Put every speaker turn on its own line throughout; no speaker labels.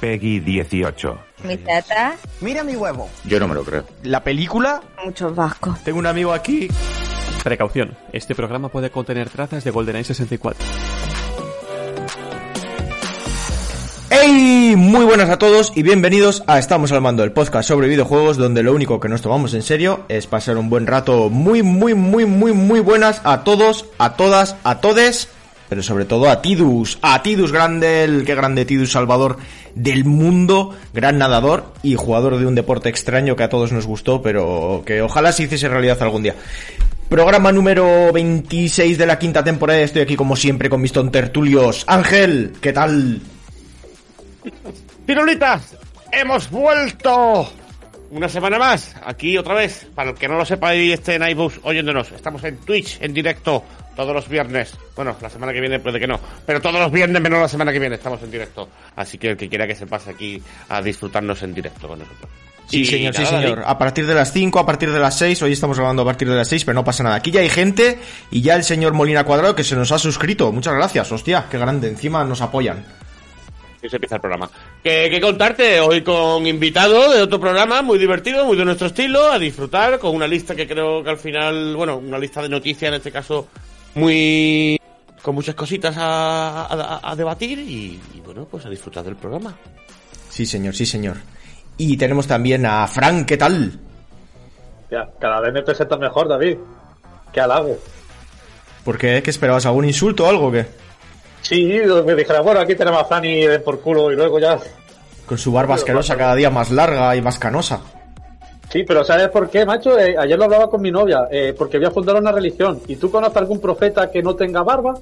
Peggy 18.
Mi tata,
Mira mi huevo.
Yo no me lo creo.
La película.
muchos vascos.
Tengo un amigo aquí.
Precaución, este programa puede contener trazas de GoldenEye 64.
¡Hey! Muy buenas a todos y bienvenidos a Estamos al Mando, el podcast sobre videojuegos donde lo único que nos tomamos en serio es pasar un buen rato muy, muy, muy, muy, muy buenas a todos, a todas, a todes, pero sobre todo a Tidus, a Tidus grande, el que grande Tidus Salvador del mundo, gran nadador y jugador de un deporte extraño que a todos nos gustó, pero que ojalá se hiciese realidad algún día. Programa número 26 de la quinta temporada. Estoy aquí como siempre con mis tontertulios. Ángel, ¿qué tal?
Pirulitas, hemos vuelto una semana más, aquí otra vez, para el que no lo sepa y esté en iBooks oyéndonos, estamos en Twitch en directo todos los viernes, bueno, la semana que viene puede que no, pero todos los viernes menos la semana que viene estamos en directo, así que el que quiera que se pase aquí a disfrutarnos en directo con nosotros.
Sí, señor, sí, señor. A partir de las 5, a partir de las 6, hoy estamos hablando a partir de las 6, pero no pasa nada. Aquí ya hay gente y ya el señor Molina Cuadrado que se nos ha suscrito. Muchas gracias, hostia, qué grande. Encima nos apoyan.
Y se empieza el programa. Que, que contarte hoy con invitado de otro programa muy divertido, muy de nuestro estilo, a disfrutar con una lista que creo que al final, bueno, una lista de noticias en este caso muy con muchas cositas a, a- a debatir y, y, bueno, pues a disfrutar del programa.
Sí, señor, sí, señor. Y tenemos también a Frank, ¿qué tal?
Ya, cada vez me presenta mejor, David. Qué halago.
¿Por qué? ¿Qué esperabas? ¿Algún insulto o algo o qué?
Sí, me dijera, bueno, aquí tenemos a Fanny de por culo y luego ya.
Con su barba asquerosa cada día más larga y más canosa.
Sí, pero ¿sabes por qué, macho? Eh, ayer lo hablaba con mi novia, eh, porque voy a fundar una religión. ¿Y tú conoces algún profeta que no tenga barba?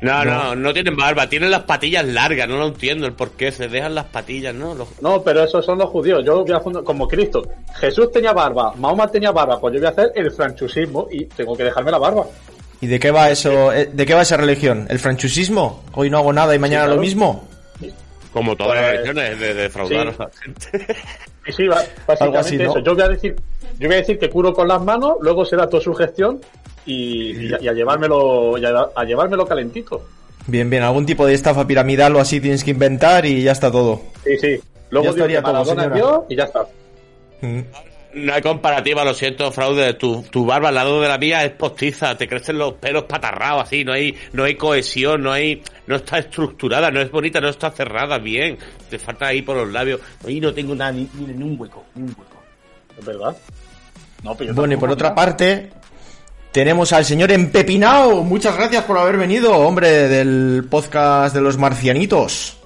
No, no, no, tienen barba, tienen las patillas largas, no lo entiendo el por qué, se dejan las patillas, ¿no? Los-
No, pero esos son los judíos. Yo voy a fundar, como Cristo. Jesús tenía barba, Mahoma tenía barba, pues yo voy a hacer el franchusismo y tengo que dejarme la barba.
¿Y de qué va eso? eh, ¿De qué va esa religión? ¿El franchusismo? ¿Hoy no hago nada y mañana
claro.
lo mismo?
como todas las
Pues,
religiones, de, de defraudar
sí.
a la gente.
Y sí, va- básicamente
Algo así, ¿no?
eso. Yo voy a decir, yo voy a decir que curo con las manos, luego será toda su gestión y, y a, y a llevármelo, y a, a llevármelo calentito.
Bien, bien, algún tipo de estafa piramidal o así tienes que inventar y ya está todo.
Sí, sí. Luego
Ya estaría todo, señora.
Y ya está.
Mm.
No hay comparativa, lo siento, fraude. Tu, tu barba al lado de la mía es postiza, te crecen los pelos patarrados así, no hay, no hay cohesión, no hay, no está estructurada, no es bonita, no está cerrada bien. Te falta ahí por los labios. Ahí no tengo nada, ni, ni, ni un hueco, ni un hueco.
Es verdad. No, pero
Bueno, y por otra parte, tenemos al señor Empepinao. Muchas gracias por haber venido, hombre, del podcast de los marcianitos.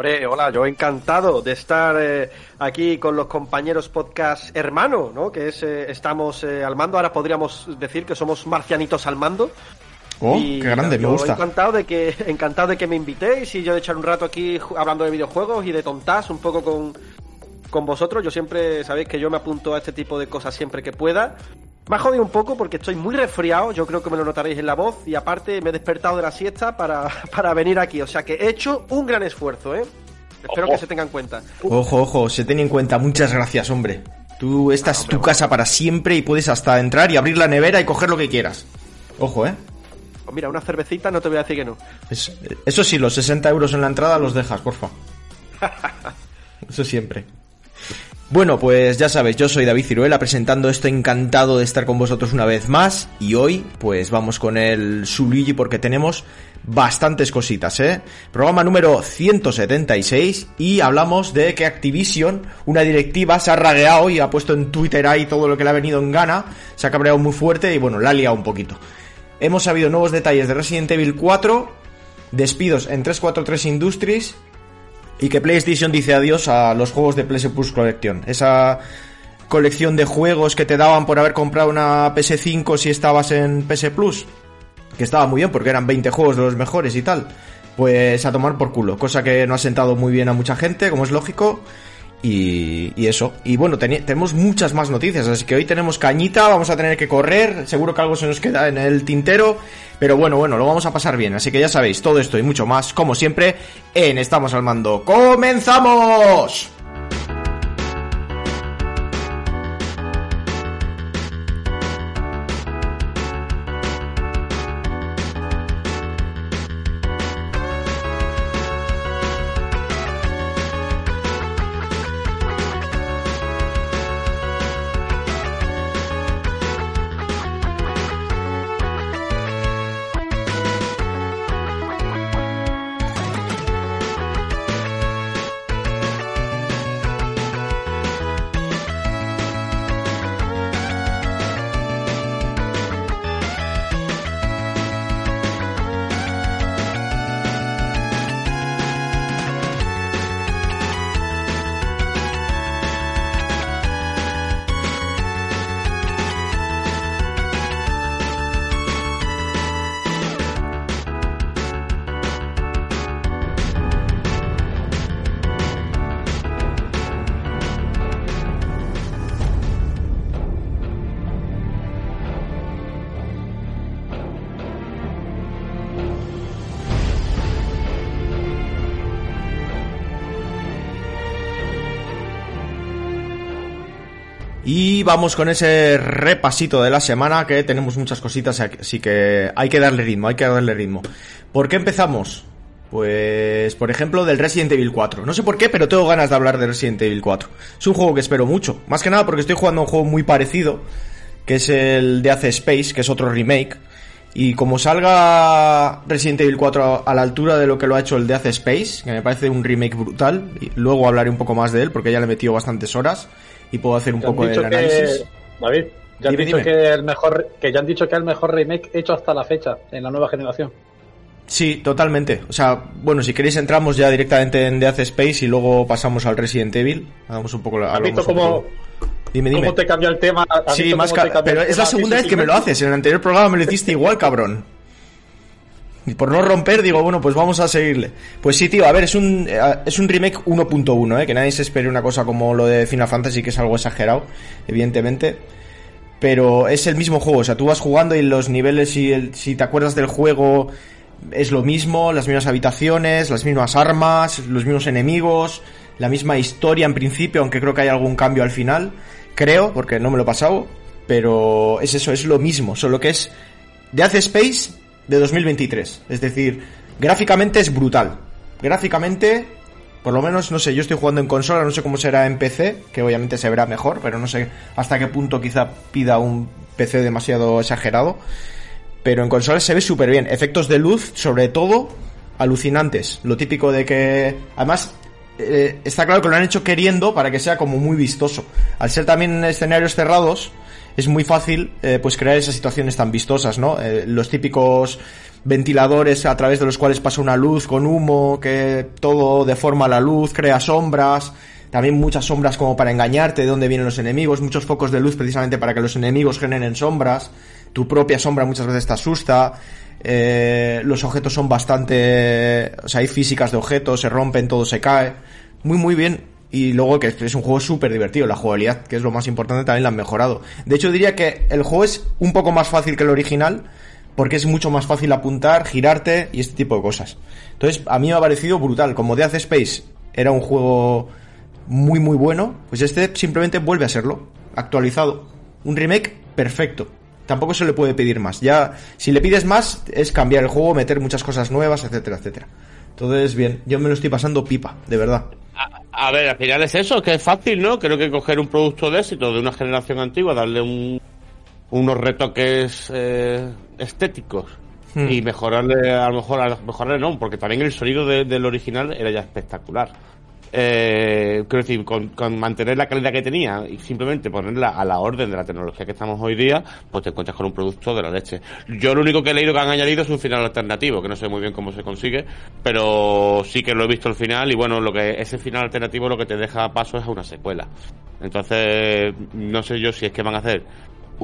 Hombre, hola, yo encantado de estar eh, aquí con los compañeros podcast hermano, ¿no? Que es eh, estamos eh, al mando, ahora podríamos decir que somos marcianitos al mando.
Oh,
Y,
qué grande, me gusta.
Encantado de que encantado de que me invitéis y yo de echar un rato aquí hablando de videojuegos y de tontas un poco con con vosotros. Yo siempre sabéis que yo me apunto a este tipo de cosas siempre que pueda. Me ha jodido un poco porque estoy muy resfriado, yo creo que me lo notaréis en la voz y aparte me he despertado de la siesta para, para venir aquí, o sea que he hecho un gran esfuerzo, ¿eh? Espero que se tenga en cuenta.
Ojo, ojo, se tiene en cuenta. Muchas gracias, hombre. Tú, esta es tu casa para siempre y puedes hasta entrar y abrir la nevera y coger lo que quieras. Ojo, eh.
Pues mira, una cervecita no te voy a decir que no.
Es- eso sí, los 60 euros en la entrada los dejas, porfa. Eso siempre. Bueno, pues ya sabes, yo soy David Ciruela presentando esto, encantado de estar con vosotros una vez más. Y hoy, pues vamos con el Suluigi porque tenemos bastantes cositas, ¿eh? Programa número 176 y hablamos de que Activision, una directiva, se ha ragueado y ha puesto en Twitter ahí todo lo que le ha venido en gana, se ha cabreado muy fuerte y bueno, la ha liado un poquito. Hemos sabido nuevos detalles de Resident Evil 4, despidos en 343 Industries y que PlayStation dice adiós a los juegos de PS Plus Collection. Esa colección de juegos que te daban por haber comprado una PS5 si estabas en PS Plus, que estaba muy bien porque eran 20 juegos de los mejores y tal. Pues a tomar por culo, cosa que no ha sentado muy bien a mucha gente, como es lógico. Y, y eso. Y bueno, tenemos muchas más noticias, así que hoy tenemos cañita, vamos a tener que correr, seguro que algo se nos queda en el tintero, pero bueno, bueno, lo vamos a pasar bien. Así que ya sabéis, todo esto y mucho más, como siempre, en Estamos al Mando. ¡Comenzamos! Vamos con ese repasito de la semana que tenemos muchas cositas, así que hay que darle ritmo, hay que darle ritmo. ¿Por qué empezamos? Pues, por ejemplo, del Resident Evil 4. No sé por qué, pero tengo ganas de hablar de Resident Evil 4. Es un juego que espero mucho. Más que nada porque estoy jugando un juego muy parecido, que es el de Ace Space, que es otro remake. Y como salga Resident Evil 4 a la altura de lo que lo ha hecho el de Ace Space, que me parece un remake brutal, luego hablaré un poco más de él porque ya le he metido bastantes horas y puedo hacer un poco de análisis.
que, David, ya han
Dime,
dicho
dime.
que el mejor, que ya han dicho que es el mejor remake hecho hasta la fecha en la nueva generación.
Sí, totalmente. O sea, bueno, si queréis entramos ya directamente en The Ace Space y luego pasamos al Resident Evil. Hagamos un poco la.
¿Has
hablamos
visto
un
cómo,
Dime, dime.
cómo te cambia el tema? ¿Has
Sí, más
te
pero es la segunda vez que me lo haces. En el anterior programa me lo hiciste igual, cabrón. Y por no romper, digo, bueno, pues vamos a seguirle. Pues sí, tío, a ver, es un, eh, es un remake 1.1, ¿eh? Que nadie se espere una cosa como lo de Final Fantasy, que es algo exagerado, evidentemente. Pero es el mismo juego, o sea, tú vas jugando y los niveles, si, el- si te acuerdas del juego, es lo mismo, las mismas habitaciones, las mismas armas, los mismos enemigos, la misma historia en principio, aunque creo que hay algún cambio al final, creo, porque no me lo he pasado, pero es eso, es lo mismo, solo que es de Ace Space de 2023, es decir, gráficamente es brutal, gráficamente, por lo menos, no sé, yo estoy jugando en consola, no sé cómo será en PC, que obviamente se verá mejor, pero no sé hasta qué punto quizá pida un PC demasiado exagerado. Pero en consolas se ve súper bien. Efectos de luz, sobre todo, alucinantes. Lo típico de que. Además, eh, está claro que lo han hecho queriendo para que sea como muy vistoso. Al ser también en escenarios cerrados, es muy fácil eh, pues crear esas situaciones tan vistosas, ¿no? Eh, los típicos ventiladores a través de los cuales pasa una luz con humo, que todo deforma la luz, crea sombras. También muchas sombras como para engañarte de dónde vienen los enemigos, muchos focos de luz precisamente para que los enemigos generen sombras. Tu propia sombra muchas veces te asusta. Eh, los objetos son bastante... O sea, hay físicas de objetos, se rompen, todo se cae. Muy, muy bien. Y luego que es un juego súper divertido. La jugabilidad, que es lo más importante, también la han mejorado. De hecho, diría que el juego es un poco más fácil que el original. Porque es mucho más fácil apuntar, girarte y este tipo de cosas. Entonces, a mí me ha parecido brutal. Como Death Space era un juego muy, muy bueno, pues este simplemente vuelve a serlo. Actualizado. Un remake perfecto. Tampoco se le puede pedir más. Ya, si le pides más, es cambiar el juego, meter muchas cosas nuevas, etcétera, etcétera. Entonces, bien, yo me lo estoy pasando pipa, de verdad.
A, ver, al final es eso, que es fácil, ¿no? Creo que coger un producto de éxito de una generación antigua, darle un, unos retoques eh, estéticos
Hmm.
y mejorarle, a lo mejor, a- mejorarle no, porque también el sonido de- del original era ya espectacular. Eh, quiero decir, con, con mantener la calidad que tenía y simplemente ponerla a la orden de la tecnología que estamos hoy día, pues te encuentras con un producto de la leche. Yo lo único que he leído que han añadido es un final alternativo, que no sé muy bien cómo se consigue, pero sí que lo he visto al final y bueno, lo que ese final alternativo lo que te deja paso es a una secuela. Entonces, no sé yo si es que van a hacer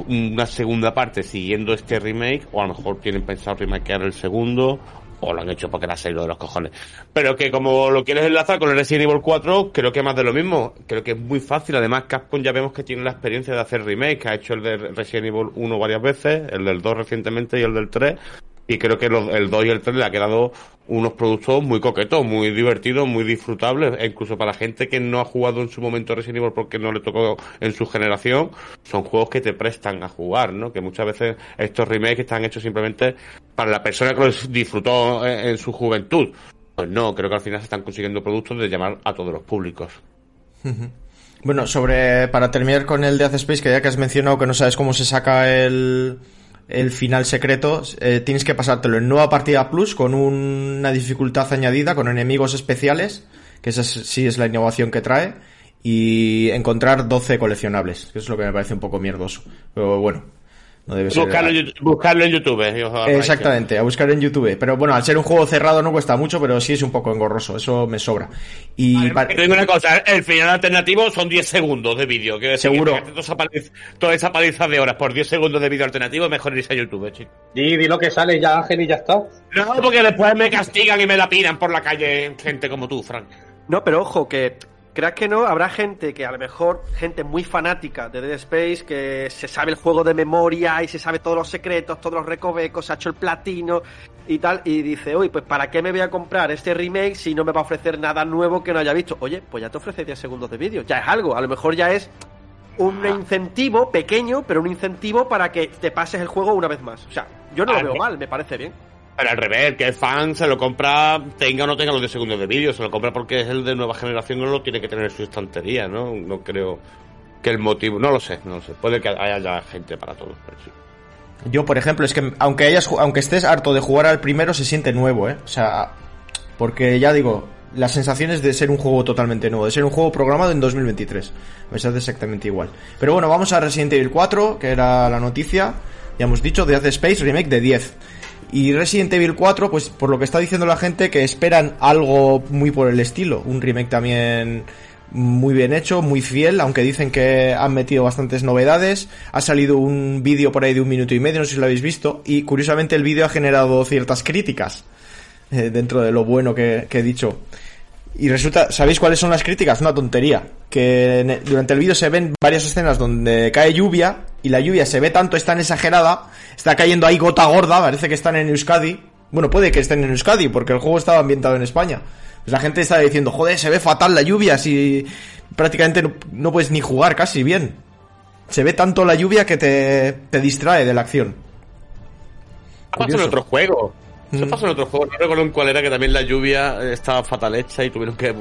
una segunda parte siguiendo este remake o a lo mejor tienen pensado remakear el segundo o lo han hecho porque era serio de los cojones. Pero que como lo quieres enlazar con el Resident Evil 4, creo que más de lo mismo. Creo que es muy fácil. Además, Capcom ya vemos que tiene la experiencia de hacer remake, ha hecho el de Resident Evil 1 varias veces, el del 2 recientemente y el del 3. Y creo que el 2 y el 3 le ha quedado unos productos muy coquetos, muy divertidos, muy disfrutables. E incluso para gente que no ha jugado en su momento Resident Evil porque no le tocó en su generación, son juegos que te prestan a jugar, ¿no? Que muchas veces estos remakes están hechos simplemente para la persona que los disfrutó en, su juventud. Pues no, creo que al final se están consiguiendo productos de llamar a todos los públicos.
Bueno, sobre. Para terminar con el Death Space, que ya que has mencionado que no sabes cómo se saca el. El final secreto, eh, tienes que pasártelo en nueva partida plus con una dificultad añadida, con enemigos especiales, que esa es- sí es la innovación que trae, y encontrar 12 coleccionables, que es lo que me parece un poco mierdoso. Pero bueno, no debe ser.
Buscarlo, en YouTube- buscarlo en YouTube. eh,
Exactamente, a buscar en YouTube. Pero bueno, al ser un juego cerrado no cuesta mucho, pero sí es un poco engorroso, eso me sobra. Y pa-
Te digo una cosa, el final alternativo son 10 segundos de vídeo.
Seguro.
toda esa paliza- Toda esa paliza de horas por 10 segundos de vídeo alternativo, mejor irse a YouTube, chico.
Di, di lo que sale ya, Ángel, y ya está.
No, porque después me castigan y me la pidan por la calle gente como tú, Frank.
No, pero ojo, que creas que no, habrá gente que a lo mejor, gente muy fanática de Dead Space, que se sabe el juego de memoria y se sabe todos los secretos, todos los recovecos, se ha hecho el platino y tal, y dice, uy, pues ¿para qué me voy a comprar este remake si no me va a ofrecer nada nuevo que no haya visto? Oye, pues ya te ofrece 10 segundos de vídeo, ya es algo, a lo mejor ya es un incentivo pequeño, pero un incentivo para que te pases el juego una vez más. O sea, yo no lo
Ah,
veo mal, me parece bien.
Pero al revés, que el fan se lo compra, tenga o no tenga los 10 segundos de vídeo, se lo compra porque es el de nueva generación, no lo tiene que tener en su estantería, ¿no? No creo que el motivo, no lo sé, no lo sé. Puede que haya ya gente para todo, pero sí.
Yo, por ejemplo, es que aunque hayas aunque estés harto de jugar al primero, se siente nuevo, ¿eh? O sea, porque ya digo, las sensaciones de ser un juego totalmente nuevo, de ser un juego programado en 2023. Me hace exactamente igual. Pero bueno, vamos a Resident Evil 4, que era la noticia. Ya hemos dicho, Death Space Remake de 10. Y Resident Evil 4, pues por lo que está diciendo la gente, que esperan algo muy por el estilo. Un remake también muy bien hecho, muy fiel, aunque dicen que han metido bastantes novedades. Ha salido un vídeo por ahí de un minuto y medio, no sé si lo habéis visto, y curiosamente el vídeo ha generado ciertas críticas eh, dentro de lo bueno que, que he dicho. Y resulta, ¿sabéis cuáles son las críticas? Una tontería. Que durante el vídeo se ven varias escenas donde cae lluvia y la lluvia se ve tanto, es tan exagerada, está cayendo ahí gota gorda, parece que están en Euskadi. Bueno, puede que estén en Euskadi porque el juego estaba ambientado en España. Pues la gente está diciendo, joder, se ve fatal la lluvia si prácticamente no, no puedes ni jugar casi bien. Se ve tanto la lluvia que te, te distrae de la acción.
En otro juego. Eso
Mm.
pasó en otro juego. No recuerdo en cuál era que también la lluvia eh, estaba fatal hecha y tuvieron que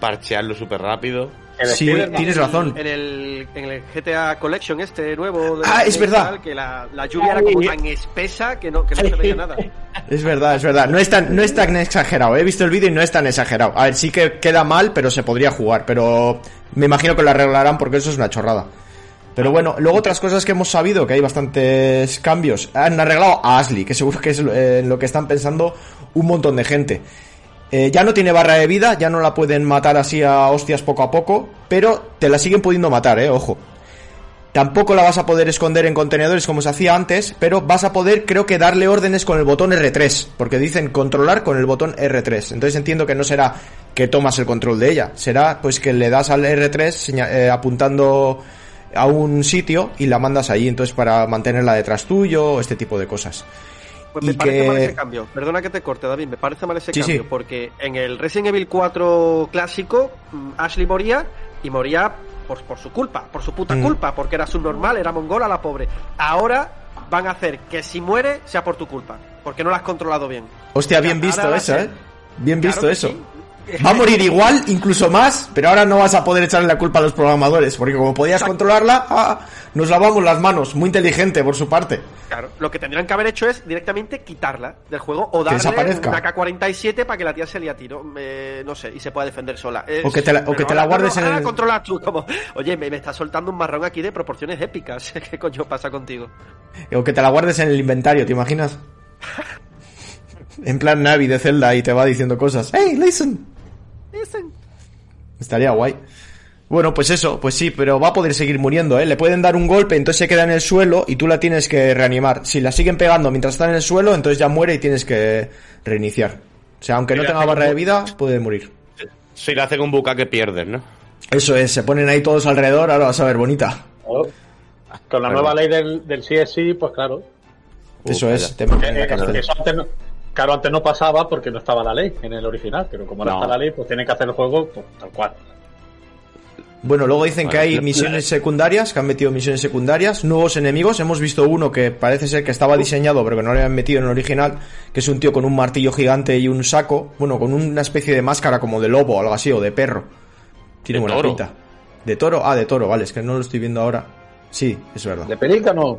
parchearlo súper rápido.
El
Sí, tienes razón.
En el, en el GTA Collection este nuevo. de-
Ah, es verdad.
tal, Que la, la lluvia era como tan espesa que no, que no se veía nada.
Es verdad, es verdad. No es tan, no es tan exagerado. He visto el vídeo y no es tan exagerado. A ver, sí que queda mal, pero se podría jugar. Pero me imagino que lo arreglarán porque eso es una chorrada. Pero bueno, luego otras cosas que hemos sabido, que hay bastantes cambios. Han arreglado a Ashley, que seguro que es eh, en lo que están pensando un montón de gente. Eh, ya no tiene barra de vida, ya no la pueden matar así a hostias poco a poco, pero te la siguen pudiendo matar, eh, ojo. Tampoco la vas a poder esconder en contenedores como se hacía antes, pero vas a poder, creo que, darle órdenes con el botón R3, porque dicen controlar con el botón R3. Entonces entiendo que no será que tomas el control de ella, será pues que le das al R3 seña- eh, apuntando a un sitio y la mandas ahí, entonces para mantenerla detrás tuyo, este tipo de cosas.
Pues me
Y
parece
que-
mal ese cambio. Perdona que te corte, David. Me parece mal ese
Sí,
cambio.
sí.
Porque en el Resident Evil 4 clásico, mm, Ashley moría y moría por, por su culpa, por su puta
Mm.
culpa, porque era subnormal, era mongola la pobre. Ahora van a hacer que si muere sea por tu culpa, porque no la has controlado bien.
Hostia, bien visto eso, ¿eh? Bien
Claro
visto eso.
sí.
Va a morir igual, incluso más, pero ahora no vas a poder echarle la culpa a los programadores, porque como podías controlarla, ah, nos lavamos las manos. Muy inteligente por su parte.
Claro, lo que tendrían que haber hecho es directamente quitarla del juego o darle una K-47 para que la tía se a tiro, eh, no sé, y se pueda defender sola. Es-
O que te la- o que te la guardes
no,
en el-
controlas tú, como, oye, me, me está soltando un marrón aquí de proporciones épicas. ¿Qué coño pasa contigo?
O que te la guardes en el inventario, ¿te imaginas? En plan Navi de Zelda y te va diciendo cosas. ¡Hey, listen! Estaría guay. Bueno, pues eso, pues sí, pero va a poder seguir muriendo, ¿eh? Le pueden dar un golpe, entonces se queda en el suelo y tú la tienes que reanimar. Si la siguen pegando mientras está en el suelo, entonces ya muere y tienes que reiniciar. O sea, aunque no tenga barra de vida, puede morir.
Si le hacen un buca que pierdes, ¿no?
Eso es, se ponen ahí todos alrededor, ahora vas a ver bonita.
Con la nueva ley del, del CSI, pues claro.
Eso es, te
Eh,
cárcel.
eso antes no- claro, antes no pasaba porque no estaba la ley en el original, pero como ahora
No.
está la ley, pues tienen que hacer el juego pues, tal cual.
Bueno, luego dicen que hay misiones secundarias, que han metido misiones secundarias, nuevos enemigos. Hemos visto uno que parece ser que estaba diseñado, pero que no le han metido en el original, que es un tío con un martillo gigante y un saco, bueno, con una especie de máscara como de lobo o algo así, o de perro. Tiene
¿De
buena
toro?
pinta. ¿De toro? Ah, de toro, vale, es que no lo estoy viendo ahora. Sí, es verdad.
De pelícano.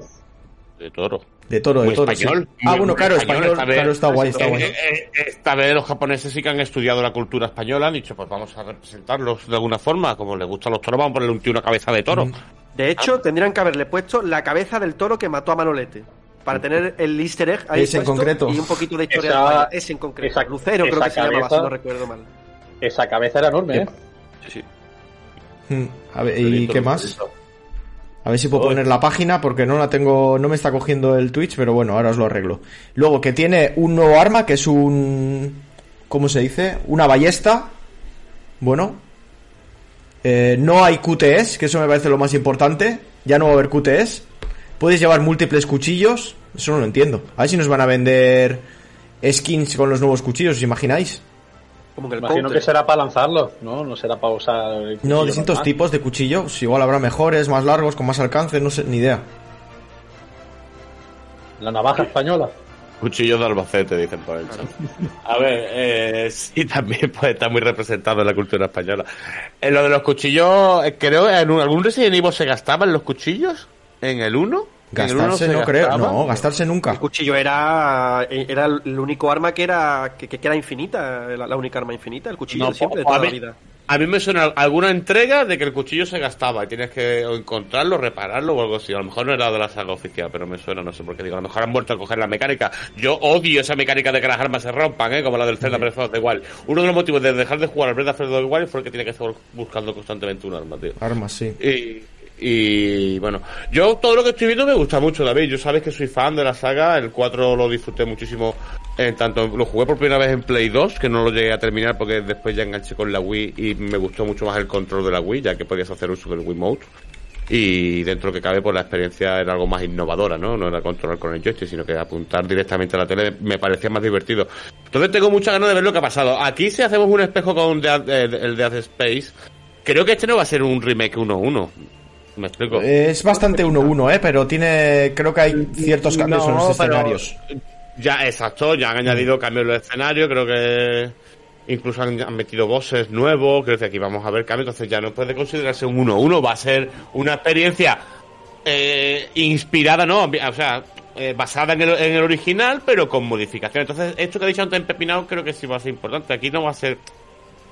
De toro.
De toro, de toro. sí.
español.
Ah, bueno, claro, español,
vez.
claro, está guay, está
Eh,
guay.
eh, eh, Esta vez los japoneses sí que han estudiado la cultura española, han dicho, pues vamos a representarlos de alguna forma, como les gustan los toros, vamos a ponerle un tío una cabeza de toro.
De hecho, tendrían que haberle puesto la cabeza del toro que mató a Manolete. Para tener el easter egg ahí
Ese en concreto.
y un poquito de historia
Esa-
de. Ese en concreto.
esa-
Lucero creo que se llamaba,
cabeza-
si no recuerdo mal.
Esa cabeza era enorme, ¿eh?
Sí, sí.
Hmm, A ver, ¿y qué más? A ver si puedo poner la página porque no la tengo, no me está cogiendo el Twitch, pero bueno, ahora os lo arreglo. Luego que tiene un nuevo arma que es un, ¿cómo se dice? Una ballesta. Bueno. Eh, no hay QTS, que eso me parece lo más importante. Ya no va a haber QTS. Puedes llevar múltiples cuchillos. Eso no lo entiendo. A ver si nos van a vender skins con los nuevos cuchillos, ¿os imagináis?
Como que el
Imagino
counter.
que será para lanzarlos, ¿no? No será para usar. el
No, distintos
normal.
tipos de cuchillos. Igual habrá mejores, más largos, con más alcance, no sé, ni idea.
La navaja española.
Cuchillos de Albacete, dicen por el chat. A ver, eh, sí, también pues, está muy representado en la cultura española. En lo de los cuchillos, eh, creo en un- algún Resident Evil se gastaban los cuchillos en el 1.
Gastarse no creo, no, gastarse nunca.
El cuchillo era, era el único arma que era que, que era infinita, la, la única arma infinita, el cuchillo
No,
de siempre, de toda
a
la
mí-
vida.
A mí me suena alguna entrega de que el cuchillo se gastaba y tienes que encontrarlo, repararlo o algo así. A lo mejor no era de la saga oficial, pero me suena, no sé por qué digo. A lo mejor han vuelto a coger la mecánica. Yo odio esa mecánica de que las armas se rompan, ¿eh? como la del Zelda Breath of the Wild. Uno de los motivos de dejar de jugar al Breath of the Wild fue que tiene que estar buscando constantemente un arma, tío.
Armas, sí.
Y, y bueno, yo todo lo que estoy viendo me gusta mucho, David. Yo sabes que soy fan de la saga. El 4 lo disfruté muchísimo. En tanto lo jugué por primera vez en Play 2, que no lo llegué a terminar porque después ya enganché con la Wii y me gustó mucho más el control de la Wii, ya que podías hacer uso del Wiimote. Y dentro que cabe, pues la experiencia era algo más innovadora, ¿no? No era controlar con el joystick, sino que apuntar directamente a la tele me parecía más divertido. Entonces tengo muchas ganas de ver lo que ha pasado. Aquí si hacemos un espejo con eh, el Death Space, creo que este no va a ser un remake 1-1. ¿Me explico?
Es bastante 1-1, ¿eh? Pero tiene, creo que hay ciertos cambios en los escenarios.
Ya, exacto, ya han añadido cambios de escenario, creo que incluso han, han metido bosses nuevos, creo que aquí vamos a ver cambios, entonces ya no puede considerarse un 1-1, va a ser una experiencia eh, inspirada, ¿no? O sea, eh, basada en el, en el original, pero con modificaciones. Entonces, esto que ha dicho antes en Pepinao creo que sí va a ser importante. Aquí no va a ser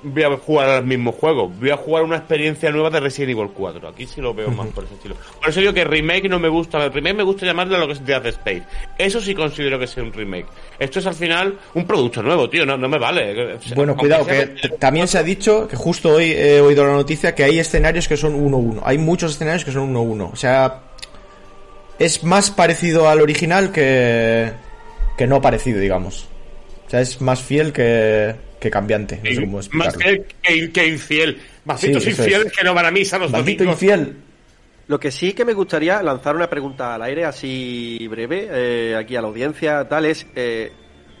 voy a jugar al mismo juego, voy a jugar una experiencia nueva de Resident Evil 4. Aquí sí lo veo más por ese estilo. Por eso digo que remake no me gusta, el remake me gusta llamarle a lo que es Death Space. Eso sí considero que sea un remake. Esto es al final un producto nuevo, tío, no, no me vale. O sea,
Bueno, cuidado, que también se ha dicho que justo hoy he oído la noticia que hay escenarios que son 1-1. Hay muchos escenarios que son 1-1. O sea, es más parecido al original que, que no parecido, digamos. O sea, es más fiel que, que cambiante. No sé cómo
más que, que infiel. Malditos
Sí, eso es.
infieles que no van a misa los
Maldito
domingos.
infiel.
Lo que sí que me gustaría lanzar una pregunta al aire así breve, eh, aquí a la audiencia, tal, es, eh,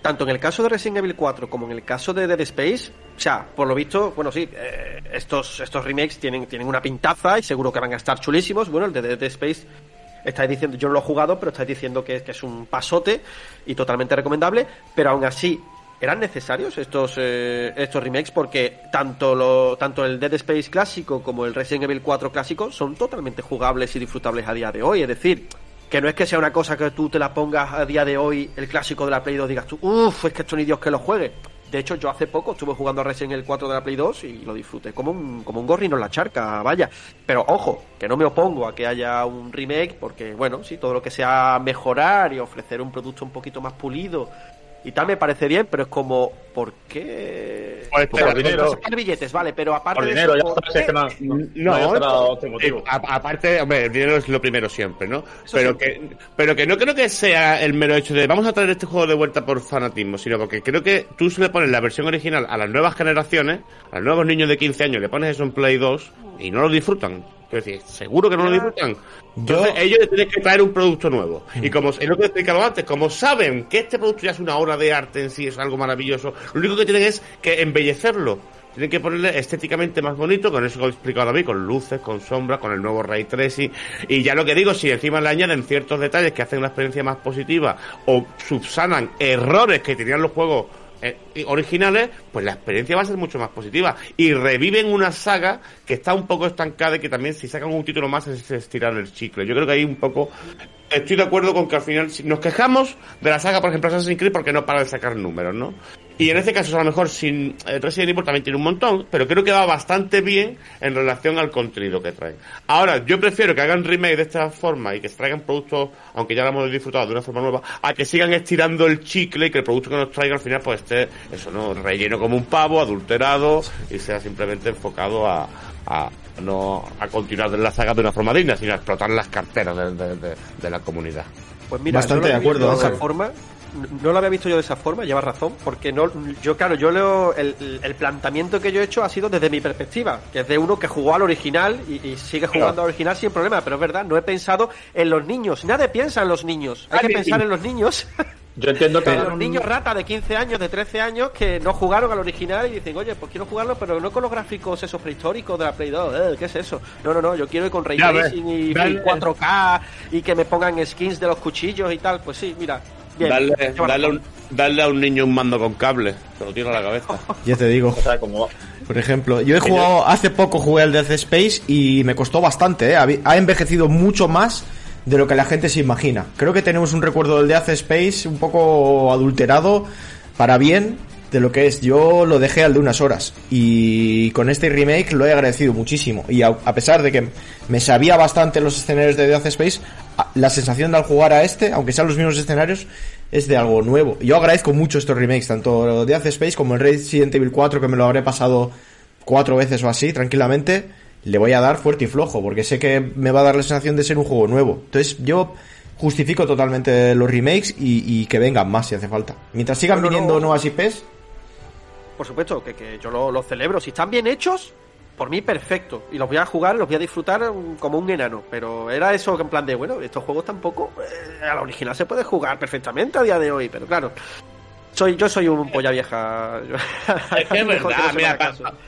tanto en el caso de Resident Evil 4 como en el caso de Dead Space, o sea, por lo visto, bueno, sí, eh, estos, estos remakes tienen, tienen una pintaza y seguro que van a estar chulísimos. Bueno, el de Dead Space, estáis diciendo, yo no lo he jugado, pero estáis diciendo que, que es un pasote y totalmente recomendable, pero aún así, ¿Eran necesarios estos eh, estos remakes? Porque tanto lo, tanto el Dead Space clásico como el Resident Evil 4 clásico son totalmente jugables y disfrutables a día de hoy. Es decir, que no es que sea una cosa que tú te la pongas a día de hoy, el clásico de la Play 2, digas tú, uff, es que esto ni Dios que lo juegue. De hecho, yo hace poco estuve jugando a Resident Evil 4 de la Play 2 y lo disfruté como un, como un gorrino en la charca, vaya. Pero ojo, que no me opongo a que haya un remake, porque bueno, sí, todo lo que sea mejorar y ofrecer un producto un poquito más pulido y tal me parece bien, pero es como, ¿por qué?
Pues,
Por
dinero.
sacar billetes, vale, pero aparte
Por
de
dinero,
eso,
ya
¿por
sabes es que no, no,
No,
otro motivo.
eh, aparte, hombre, el dinero es lo primero siempre, ¿no?
Eso
Pero
siempre.
que, pero que no creo que sea el mero hecho de vamos a traer este juego de vuelta por fanatismo, sino porque creo que tú se le pones la versión original a las nuevas generaciones, a los nuevos niños de 15 años, le pones eso en Play 2 y no lo disfrutan. Quiero decir, seguro que no lo disfrutan. Entonces
Yo-
ellos tienen que traer un producto nuevo. Y como es lo que he explicado antes, como saben que este producto ya es una obra de arte en sí, es algo maravilloso, lo único que tienen es que embellecerlo. Tienen que ponerle estéticamente más bonito, con eso que he explicado David, con luces, con sombras, con el nuevo Ray Tracing. Y ya lo que digo, si encima le añaden ciertos detalles que hacen la experiencia más positiva o subsanan errores que tenían los juegos originales, pues la experiencia va a ser mucho más positiva. Y reviven una saga que está un poco estancada y que también si sacan un título más es estirar el chicle. Yo creo que ahí un poco estoy de acuerdo con que al final si nos quejamos de la saga, por ejemplo, Assassin's Creed porque no para de sacar números, ¿no? Y en este caso, a lo mejor, sin eh, Resident Evil también tiene un montón, pero creo que va bastante bien en relación al contenido que trae. Ahora, yo prefiero que hagan remake de esta forma y que traigan productos, aunque ya lo hemos disfrutado de una forma nueva, a que sigan estirando el chicle y que el producto que nos traiga al final, pues esté, eso, ¿no? Relleno como un pavo, adulterado y sea simplemente enfocado a, a no a continuar la saga de una forma digna, sino a explotar las carteras de, de- de- de la comunidad.
Pues mira,
Bastante de acuerdo,
de esa forma. No lo había visto yo de esa forma, llevas razón, porque no, yo claro, yo leo el, el planteamiento que yo he hecho ha sido desde mi perspectiva, que es de uno que jugó al original y, y sigue jugando al original sin problema, pero es verdad, no he pensado en los niños, nadie piensa en los niños, hay que
Nadie.
pensar en los niños,
Yo entiendo que hagan
los niños rata de 15 años, de 13 años que no jugaron al original y dicen, oye, pues quiero jugarlo, pero no con los gráficos esos prehistóricos de la Play 2, eh, ¿qué es eso? No, no, no, yo quiero ir con Ray Tracing y, y
dale.
4K y que me pongan skins de los cuchillos y tal, pues sí, mira. Bien,
Darle,
lleva
darle,
razón.
un- darle a un niño un mando con cable, se lo tiro a la cabeza.
Ya te digo.
O sea, como...
Por ejemplo, yo he jugado, hace poco jugué al Death Space y me costó bastante, ¿eh? Ha envejecido mucho más de lo que la gente se imagina. Creo que tenemos un recuerdo del Death Space un poco adulterado para bien de lo que es. Yo lo dejé al de unas horas y con este remake lo he agradecido muchísimo. Y a, a pesar de que me sabía bastante los escenarios de Death Space, la sensación de al jugar a este, aunque sean los mismos escenarios, es de algo nuevo. Yo agradezco mucho estos remakes, tanto Death Space como el Resident Evil 4, que me lo habré pasado cuatro veces o así, tranquilamente, le voy a dar fuerte y flojo, porque sé que me va a dar la sensación de ser un juego nuevo. Entonces yo justifico totalmente los remakes y, y que vengan más si hace falta. Mientras sigan viniendo
no.
nuevas IPs,
Por supuesto, que, que yo lo, lo celebro. Si están bien hechos, por mí perfecto. Y los voy a jugar, los voy a disfrutar um, como un enano. Pero era eso que en plan de, bueno, estos juegos tampoco... eh, a la original se puede jugar perfectamente a día de hoy, pero claro. Soy, yo soy un polla vieja.
Es que es verdad,
no se me
mira,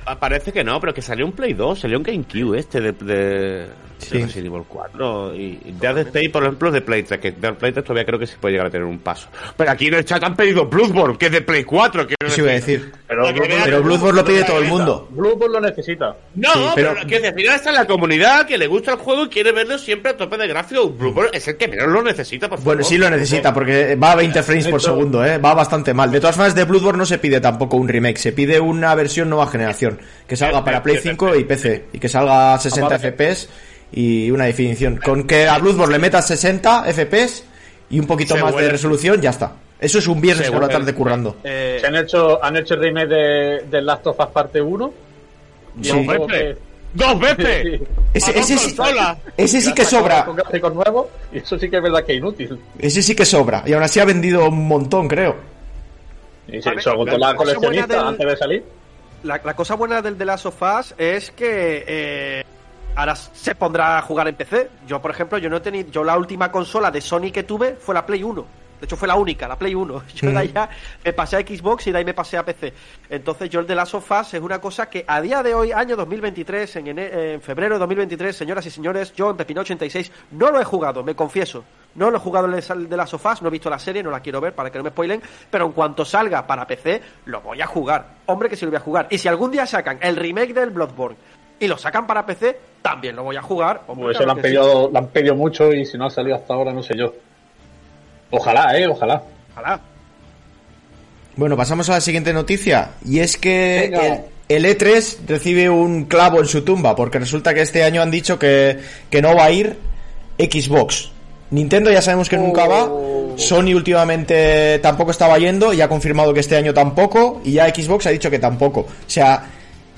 pa- parece que no, pero que salió un Play 2, salió un GameCube este de, de,
Sí.
de Resident Evil 4 y, y Dead Space, por ejemplo, es de Play 3, que Dead Play 3 todavía creo que se puede llegar a tener un paso. Pero aquí en el chat han pedido Bloodborne, que es de Play 4. quiero
eso iba a decir.
Pero,
que
Bloodborne lo pide todo el mundo.
Bloodborne lo necesita.
No,
Sí,
pero,
pero-
que al final está en la comunidad que le gusta el juego y quiere verlo siempre a tope de gráfico. Bloodborne es el que menos lo necesita, por favor.
Bueno, sí lo necesita, porque va a 20 frames por segundo, ¿eh? Va bastante mal. De todas formas, de Bloodborne no se pide tampoco un remake, se pide una versión nueva generación, que salga para Play 5 y PC, y que salga a 60
Aparte-
FPS y una definición. Con que a Bloodborne le metas 60 FPS y un poquito
Se
más de
huele.
resolución, ya está. Eso es un viernes por la tarde currando.
Eh,
Se han hecho, han hecho el remake de, de Last of Us parte 1. Y
Sí.
¡Dos veces! ¡Dos veces!
Sí.
Ese,
a dos
ese, sí, ese sí que sobra.
Con gráficos nuevos, y eso sí que es verdad que es inútil.
Ese sí que sobra. Y aún así ha vendido un montón, creo.
Y se, agotó
la
la
cosa buena
coleccionista
del-
antes de salir.
la, la cosa buena del The Last of Us es que eh, ahora se pondrá a jugar en PC. Yo, por ejemplo, yo no he tenido. Yo la última consola de Sony que tuve fue la Play 1. De hecho, fue la única, la Play 1. Yo de ahí ya me pasé a Xbox y de ahí me pasé a PC. Entonces, yo el The Last of Us es una cosa que a día de hoy, año 2023, en, en febrero de 2023, señoras y señores, yo en Pepino 86 no lo he jugado, me confieso. No lo he jugado el de las sofás, no he visto la serie, no la quiero ver para que no me spoilen, pero en cuanto salga para PC, lo voy a jugar. Hombre, que sí lo voy a jugar. Y si algún día sacan el remake del Bloodborne y lo sacan para PC, también lo voy a jugar. Hombre,
Pues eso
claro
lo han,
sí.
pedido, lo han pedido mucho y si no ha salido hasta ahora, no sé yo. Ojalá, eh, ojalá.
Ojalá.
Bueno, pasamos a la siguiente noticia. Y es que el, el E3 recibe un clavo en su tumba, porque resulta que este año han dicho que, que no va a ir Xbox. Nintendo ya sabemos que nunca va. Sony últimamente tampoco estaba yendo y ha confirmado que este año tampoco. Y ya Xbox ha dicho que tampoco. O sea,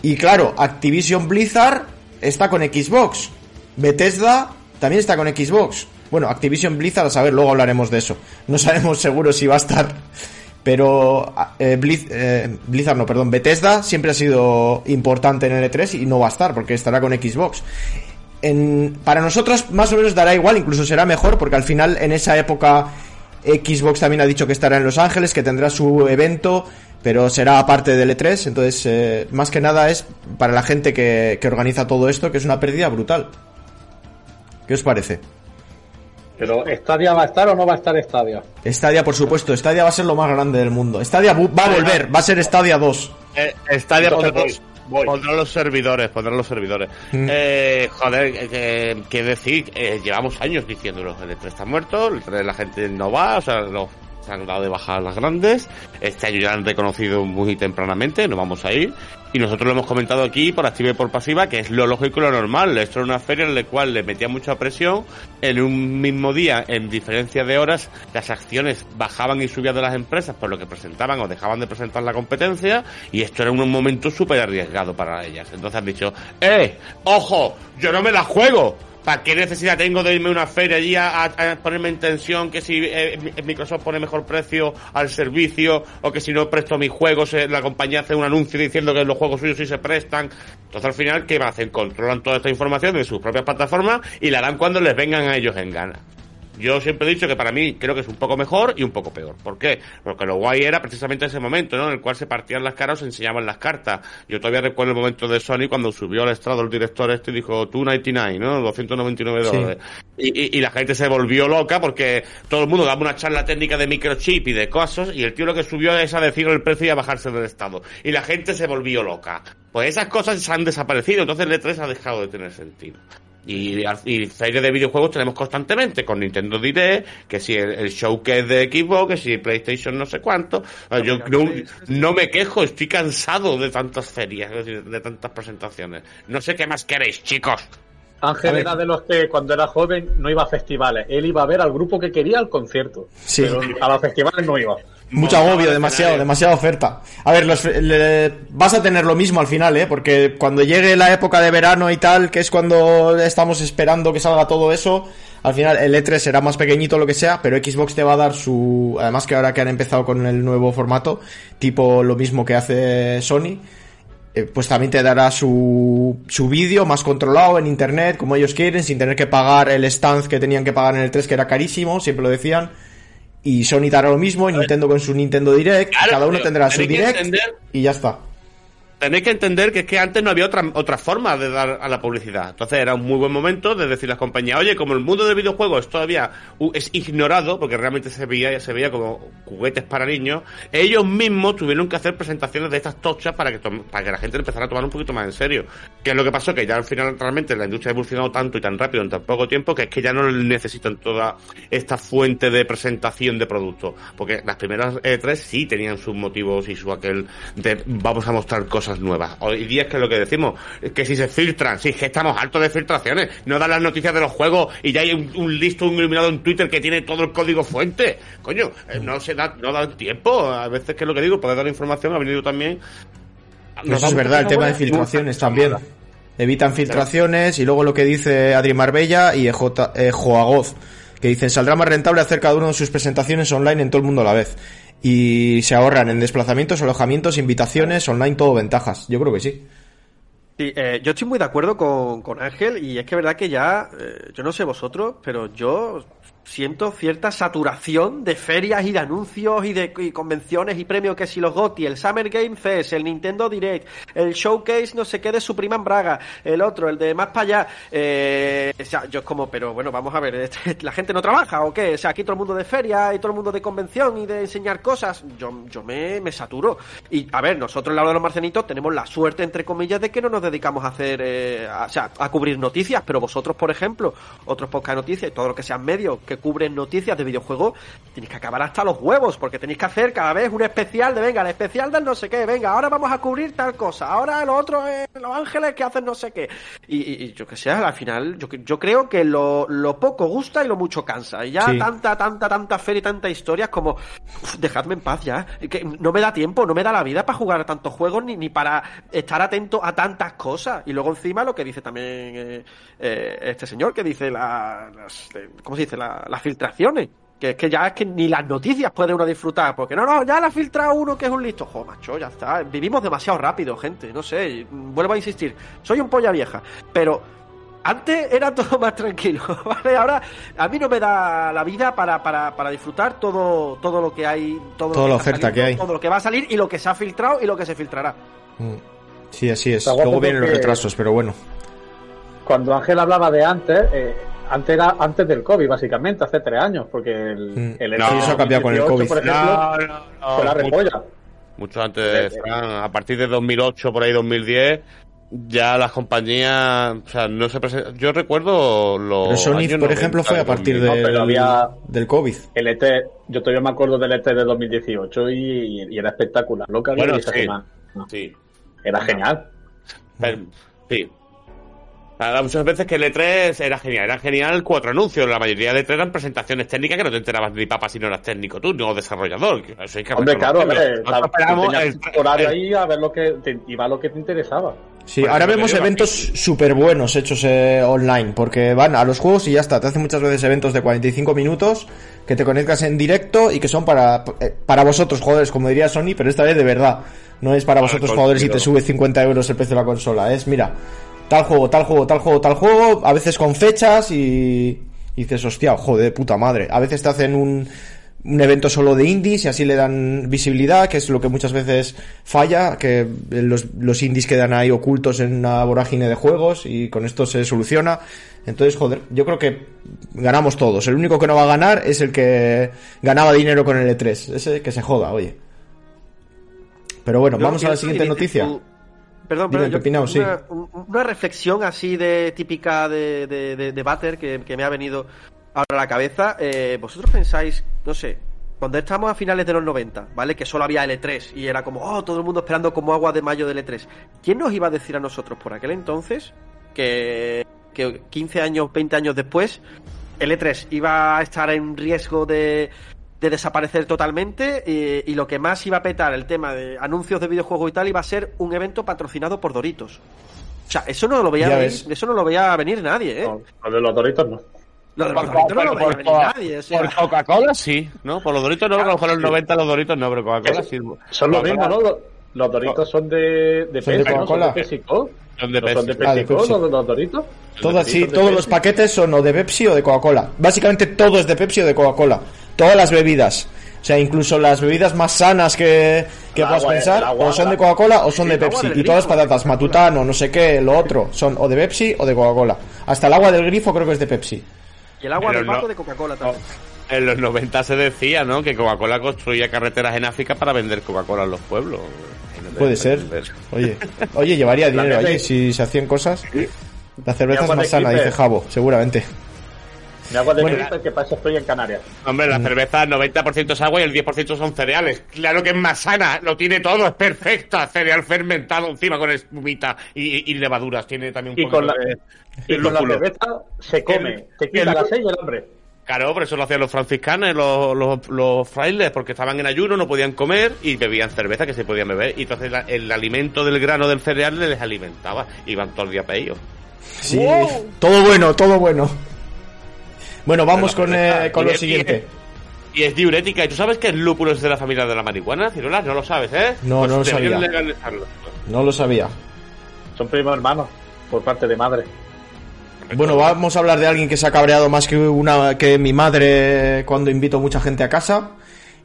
y claro, Activision Blizzard está con Xbox. Bethesda también está con Xbox. Bueno, Activision Blizzard, a saber, luego hablaremos de eso. No sabemos seguro si va a estar. Pero eh, Blizz- eh, Blizzard, no, perdón, Bethesda siempre ha sido importante en el E3 y no va a estar porque estará con Xbox. Para nosotros más o menos dará igual, incluso será mejor porque al final en esa época Xbox también ha dicho que estará en Los Ángeles, que tendrá su evento, pero será aparte del E3, entonces eh, más que nada es para la gente que, que organiza todo esto, que es una pérdida brutal. ¿Qué os parece?
Pero ¿Stadia va a estar o no va a estar Stadia?
Stadia, por supuesto, Stadia va a ser lo más grande del mundo. Stadia va a volver, va a ser Stadia 2.
Eh, Stadia
Entonces
pondrá,
voy, voy.
pondrá los servidores, pondrá los servidores.
Mm.
Eh, joder, eh, qué decir, Eh, llevamos años diciéndolo, el E3 está muerto, el E3 la gente no va, o sea, los, han dado de baja las grandes, este año ya han reconocido muy tempranamente, no vamos a ir, y nosotros lo hemos comentado aquí por activa y por pasiva, que es lo lógico y lo normal, esto era una feria en la cual le metía mucha presión, en un mismo día, en diferencia de horas, las acciones bajaban y subían de las empresas por lo que presentaban o dejaban de presentar la competencia y esto era un momento súper arriesgado para ellas. Entonces han dicho, ¡eh! ¡Ojo! ¡Yo no me la juego! ¿Para qué necesidad tengo de irme a una feria allí a, a- a ponerme en tensión que si eh, mi- Microsoft pone mejor precio al servicio o que si no presto mis juegos eh, la compañía hace un anuncio diciendo que los juegos suyos sí se prestan? Entonces al final, ¿qué hacen? Controlan toda esta información de sus propias plataformas y la dan cuando les vengan a ellos en gana. Yo siempre he dicho que para mí creo que es un poco mejor y un poco peor. ¿Por qué? Porque lo guay era precisamente ese momento, ¿no? En el cual se partían las caras o se enseñaban las cartas. Yo todavía recuerdo el momento de Sony cuando subió al estrado el director este y dijo 299, ¿no? 299
Sí.
dólares. Y, y- y la gente se volvió loca porque todo el mundo daba una charla técnica de microchip y de cosas y el tío lo que subió es a decir el precio y a bajarse del estado. Y la gente se volvió loca. Pues esas cosas se han desaparecido, entonces el E3 ha dejado de tener sentido. Y, y series de videojuegos tenemos constantemente con Nintendo Direct, que si el, el showcase de Xbox, que si PlayStation no sé cuánto. Ah, Yo no, no me quejo, estoy cansado de tantas ferias, de tantas presentaciones. No sé qué más queréis, chicos.
Ángel era de los que cuando era joven no iba a festivales. Él iba a ver al grupo que quería al concierto.
Sí.
Pero a los festivales no iba.
Mucho agobio, demasiado,
escenario.
demasiada oferta. A ver, los, le- vas a tener lo mismo al final, ¿eh? Porque cuando llegue la época de verano y tal, que es cuando estamos esperando que salga todo eso, al final el E3 será más pequeñito, lo que sea, pero Xbox te va a dar su... Además que ahora que han empezado con el nuevo formato, tipo lo mismo que hace Sony, eh, pues también te dará su, su vídeo más controlado en internet, como ellos quieren, sin tener que pagar el stand que tenían que pagar en el 3, que era carísimo, siempre lo decían. Y Sony hará lo mismo, Nintendo con su Nintendo Direct,
Claro,
cada uno tendrá su Direct
entender-
y ya está.
Tenéis que entender que es que antes no había otra, otra forma de dar a la publicidad. Entonces era un muy buen momento de decir a las compañías, oye, como el mundo del videojuego es todavía es ignorado, porque realmente se veía, se veía como juguetes para niños, ellos mismos tuvieron que hacer presentaciones de estas tochas para que, para que la gente empezara a tomar un poquito más en serio. Que es lo que pasó, que ya al final realmente la industria ha evolucionado tanto y tan rápido en tan poco tiempo que es que ya no necesitan toda esta fuente de presentación de productos. Porque las primeras E3 sí tenían sus motivos y su aquel de vamos a mostrar cosas nuevas. Hoy día es que lo que decimos, que si se filtran, si es que estamos hartos de filtraciones, no dan las noticias de los juegos y ya hay un, un listo, un iluminado en Twitter que tiene todo el código fuente. Coño, eh, no se da, no da tiempo. A veces que es lo que digo, poder dar información ha venido también.
Pero eso es verdad, el tema de filtraciones también. Evitan filtraciones y luego lo que dice Adri Marbella y EJ, eh, Joagoz, que dicen saldrá más rentable hacer cada uno de sus presentaciones online en todo el mundo a la vez. Y se ahorran en desplazamientos, alojamientos, invitaciones, online, todo ventajas. Yo creo que sí.
Sí, eh, yo estoy muy de acuerdo con, con Ángel y es que verdad que ya, eh, yo no sé vosotros, pero yo siento cierta saturación de ferias y de anuncios y de y convenciones y premios que si los GOTY, el Summer Game Fest, el Nintendo Direct, el Showcase no sé qué de Suprema en Braga, el otro, el de más para allá. Eh, o sea, yo es como, pero bueno, vamos a ver, este, ¿la gente no trabaja o qué? O sea, aquí todo el mundo de feria y todo el mundo de convención y de enseñar cosas. Yo, yo me, me saturo. Y a ver, nosotros en la hora de los marcenitos tenemos la suerte, entre comillas, de que no nos dedicamos a hacer, eh, a- o sea, a cubrir noticias, pero vosotros, por ejemplo, otros podcast de noticias y todo lo que sean medios que cubren noticias de videojuegos, tenéis que acabar hasta los huevos, porque tenéis que hacer cada vez un especial de, venga, el especial del no sé qué, venga, ahora vamos a cubrir tal cosa, ahora lo otro es Los Ángeles que hacen no sé qué. Y, y- y yo que sé, al final, yo, yo creo que lo, lo poco gusta y lo mucho cansa. Y ya
Sí.
tanta, tanta, tanta feria y tanta historia es como, uf, dejadme en paz ya. Que no me da tiempo, no me da la vida para jugar a tantos juegos ni, ni para estar atento a tantas cosas. Y luego encima lo que dice también eh, eh, este señor, que dice la, las, eh, ¿cómo se dice? La- las filtraciones. Que es que ya es que ni las noticias puede uno disfrutar, porque no, no, ya la filtra uno que es un listo. Jo, macho, ya está. Vivimos demasiado rápido, gente, no sé. Vuelvo a insistir, soy un polla vieja, pero antes era todo más tranquilo, ¿vale? Ahora a mí no me da la vida para, para, para disfrutar todo, todo lo que hay, todo,
Toda
lo
la
está
oferta
saliendo,
que hay.
todo lo que va a salir y lo que se ha filtrado y lo que se filtrará.
Mm. Sí, así es. Luego vienen los retrasos, pero bueno.
Cuando Ángel hablaba de antes, eh, antes era antes del COVID, básicamente, hace tres años, porque el,
Mm.
el
No,
E3
eso
ha cambiado con el
2018,
COVID.
por ejemplo,
No, no, no.
fue la
mucho,
repolla.
mucho antes de Fran, a partir de 2008, por ahí 2010, ya las compañías, o sea, no se presentan. Yo recuerdo los.
Pero Sony,
años
por ejemplo,
90,
fue a partir
2000.
No,
del,
pero había-
del COVID.
El ET, yo todavía me acuerdo del ET de 2018 y, y era espectacular. Lo que había
Bueno,
esa
sí.
semana.
Sí.
Era genial.
Pero- sí. Había muchas veces que el E3 era genial, era genial cuatro anuncios, la mayoría de E3 eran presentaciones técnicas que no te enterabas ni papa si no eras técnico tú, no desarrollador. que Eso hay que
Hombre, claro, hombre, horario ahí a ver lo que te, iba a lo que te interesaba.
Sí, ahora vemos eventos súper buenos hechos eh, online, porque van a los juegos y ya está. Te hacen muchas veces eventos de 45 minutos que te conectas en directo y que son para, eh, para vosotros, jugadores, como diría Sony, pero esta vez de verdad. No es para vosotros, jugadores, y te sube 50 euros el precio de la consola. Es, mira, tal juego, tal juego, tal juego, tal juego, a veces con fechas y, y dices, hostia, joder, de puta madre. A veces te hacen un, un evento solo de indies y así le dan visibilidad, que es lo que muchas veces falla, que los, los indies quedan ahí ocultos en una vorágine de juegos y con esto se soluciona. Entonces, joder, yo creo que ganamos todos. El único que no va a ganar es el que ganaba dinero con el E3. Ese que se joda, oye. Pero bueno,
Yo
vamos a la siguiente noticia.
tú- Perdón,
Dime,
pero yo-
Pepinao, sí.
una, un- una reflexión así de típica de, de, de, de Butter que, que me ha venido ahora a la cabeza. Eh, ¿Vosotros pensáis, no sé, cuando estamos a finales de los 90, ¿vale? Que solo había L3 y era como, oh, todo el mundo esperando como agua de mayo del L3. ¿Quién nos iba a decir a nosotros por aquel entonces que, que 15 años, 20 años después, el E3 iba a estar en riesgo de, de desaparecer totalmente y, y lo que más iba a petar el tema de anuncios de videojuegos y tal iba a ser un evento patrocinado por Doritos. O sea, eso no lo veía venir, eso no lo veía venir nadie, ¿eh?
No, lo de los doritos no.
Lo de los
Por,
Doritos no lo veía
por-
venir nadie. o sea.
por Coca-Cola sí, ¿no? Por los Doritos no, porque a lo mejor en los 90 los Doritos no, pero Coca-Cola sí.
Son los
Coca-Cola
mismos, ¿no? Los, doritos son de, de
Son de.
Son
Coca-Cola.
de PepsiCo.
Son de
¿No son de
Pepsi.
Ah, de Pepsi.
los, los doritos?
Todo así,
Doritos de
todos los paquetes son o de Pepsi o de Coca-Cola. Básicamente todo es de Pepsi o de Coca-Cola. Todas las bebidas. O sea, incluso las bebidas más sanas que, que puedas
agua,
pensar,
agua,
o son de
la-
Coca-Cola o son
Sí,
de Pepsi. Y todas las patatas, matutano, no sé qué, lo otro, son o de Pepsi o de Coca-Cola. Hasta el agua del grifo creo que es de Pepsi.
Y el agua
Pero
del
no-
de Coca-Cola también.
En los 90 se decía, ¿no? Que Coca-Cola construía carreteras en África para vender Coca-Cola en los pueblos.
Puede ser.
vender.
Oye, oye, llevaría dinero allí si se hacían cosas. La cerveza es
agua
más sana, dice Jabo, seguramente.
Me hago de
Bueno,
Clipper, que para eso estoy en Canarias.
Hombre,
Mm.
la cerveza 90% es agua y el 10% son cereales. Claro que es más sana, lo tiene todo, es perfecta. Cereal fermentado encima con espumita y, y levaduras. Tiene también un
Y
poco
con la,
de,
y con la cerveza se come.
El-
te quita
el-
la sed y el hambre.
Claro, por eso lo hacían los franciscanos, los, los, los frailes, porque estaban en ayuno, no podían comer y bebían cerveza que se podían beber. Y entonces la- el alimento del grano del cereal les alimentaba. Iban todo el día para ellos.
Sí, todo bueno, todo bueno. Bueno, vamos con, eh, con lo siguiente.
Y es diurética. ¿Y tú sabes que el lúpulo es de la familia de la marihuana, Ciruela? No lo sabes, ¿eh?
No, no lo sabía. No lo sabía.
Son primos hermanos, por parte de madre.
Bueno, vamos a hablar de alguien que se ha cabreado más que una que mi madre cuando invito mucha gente a casa.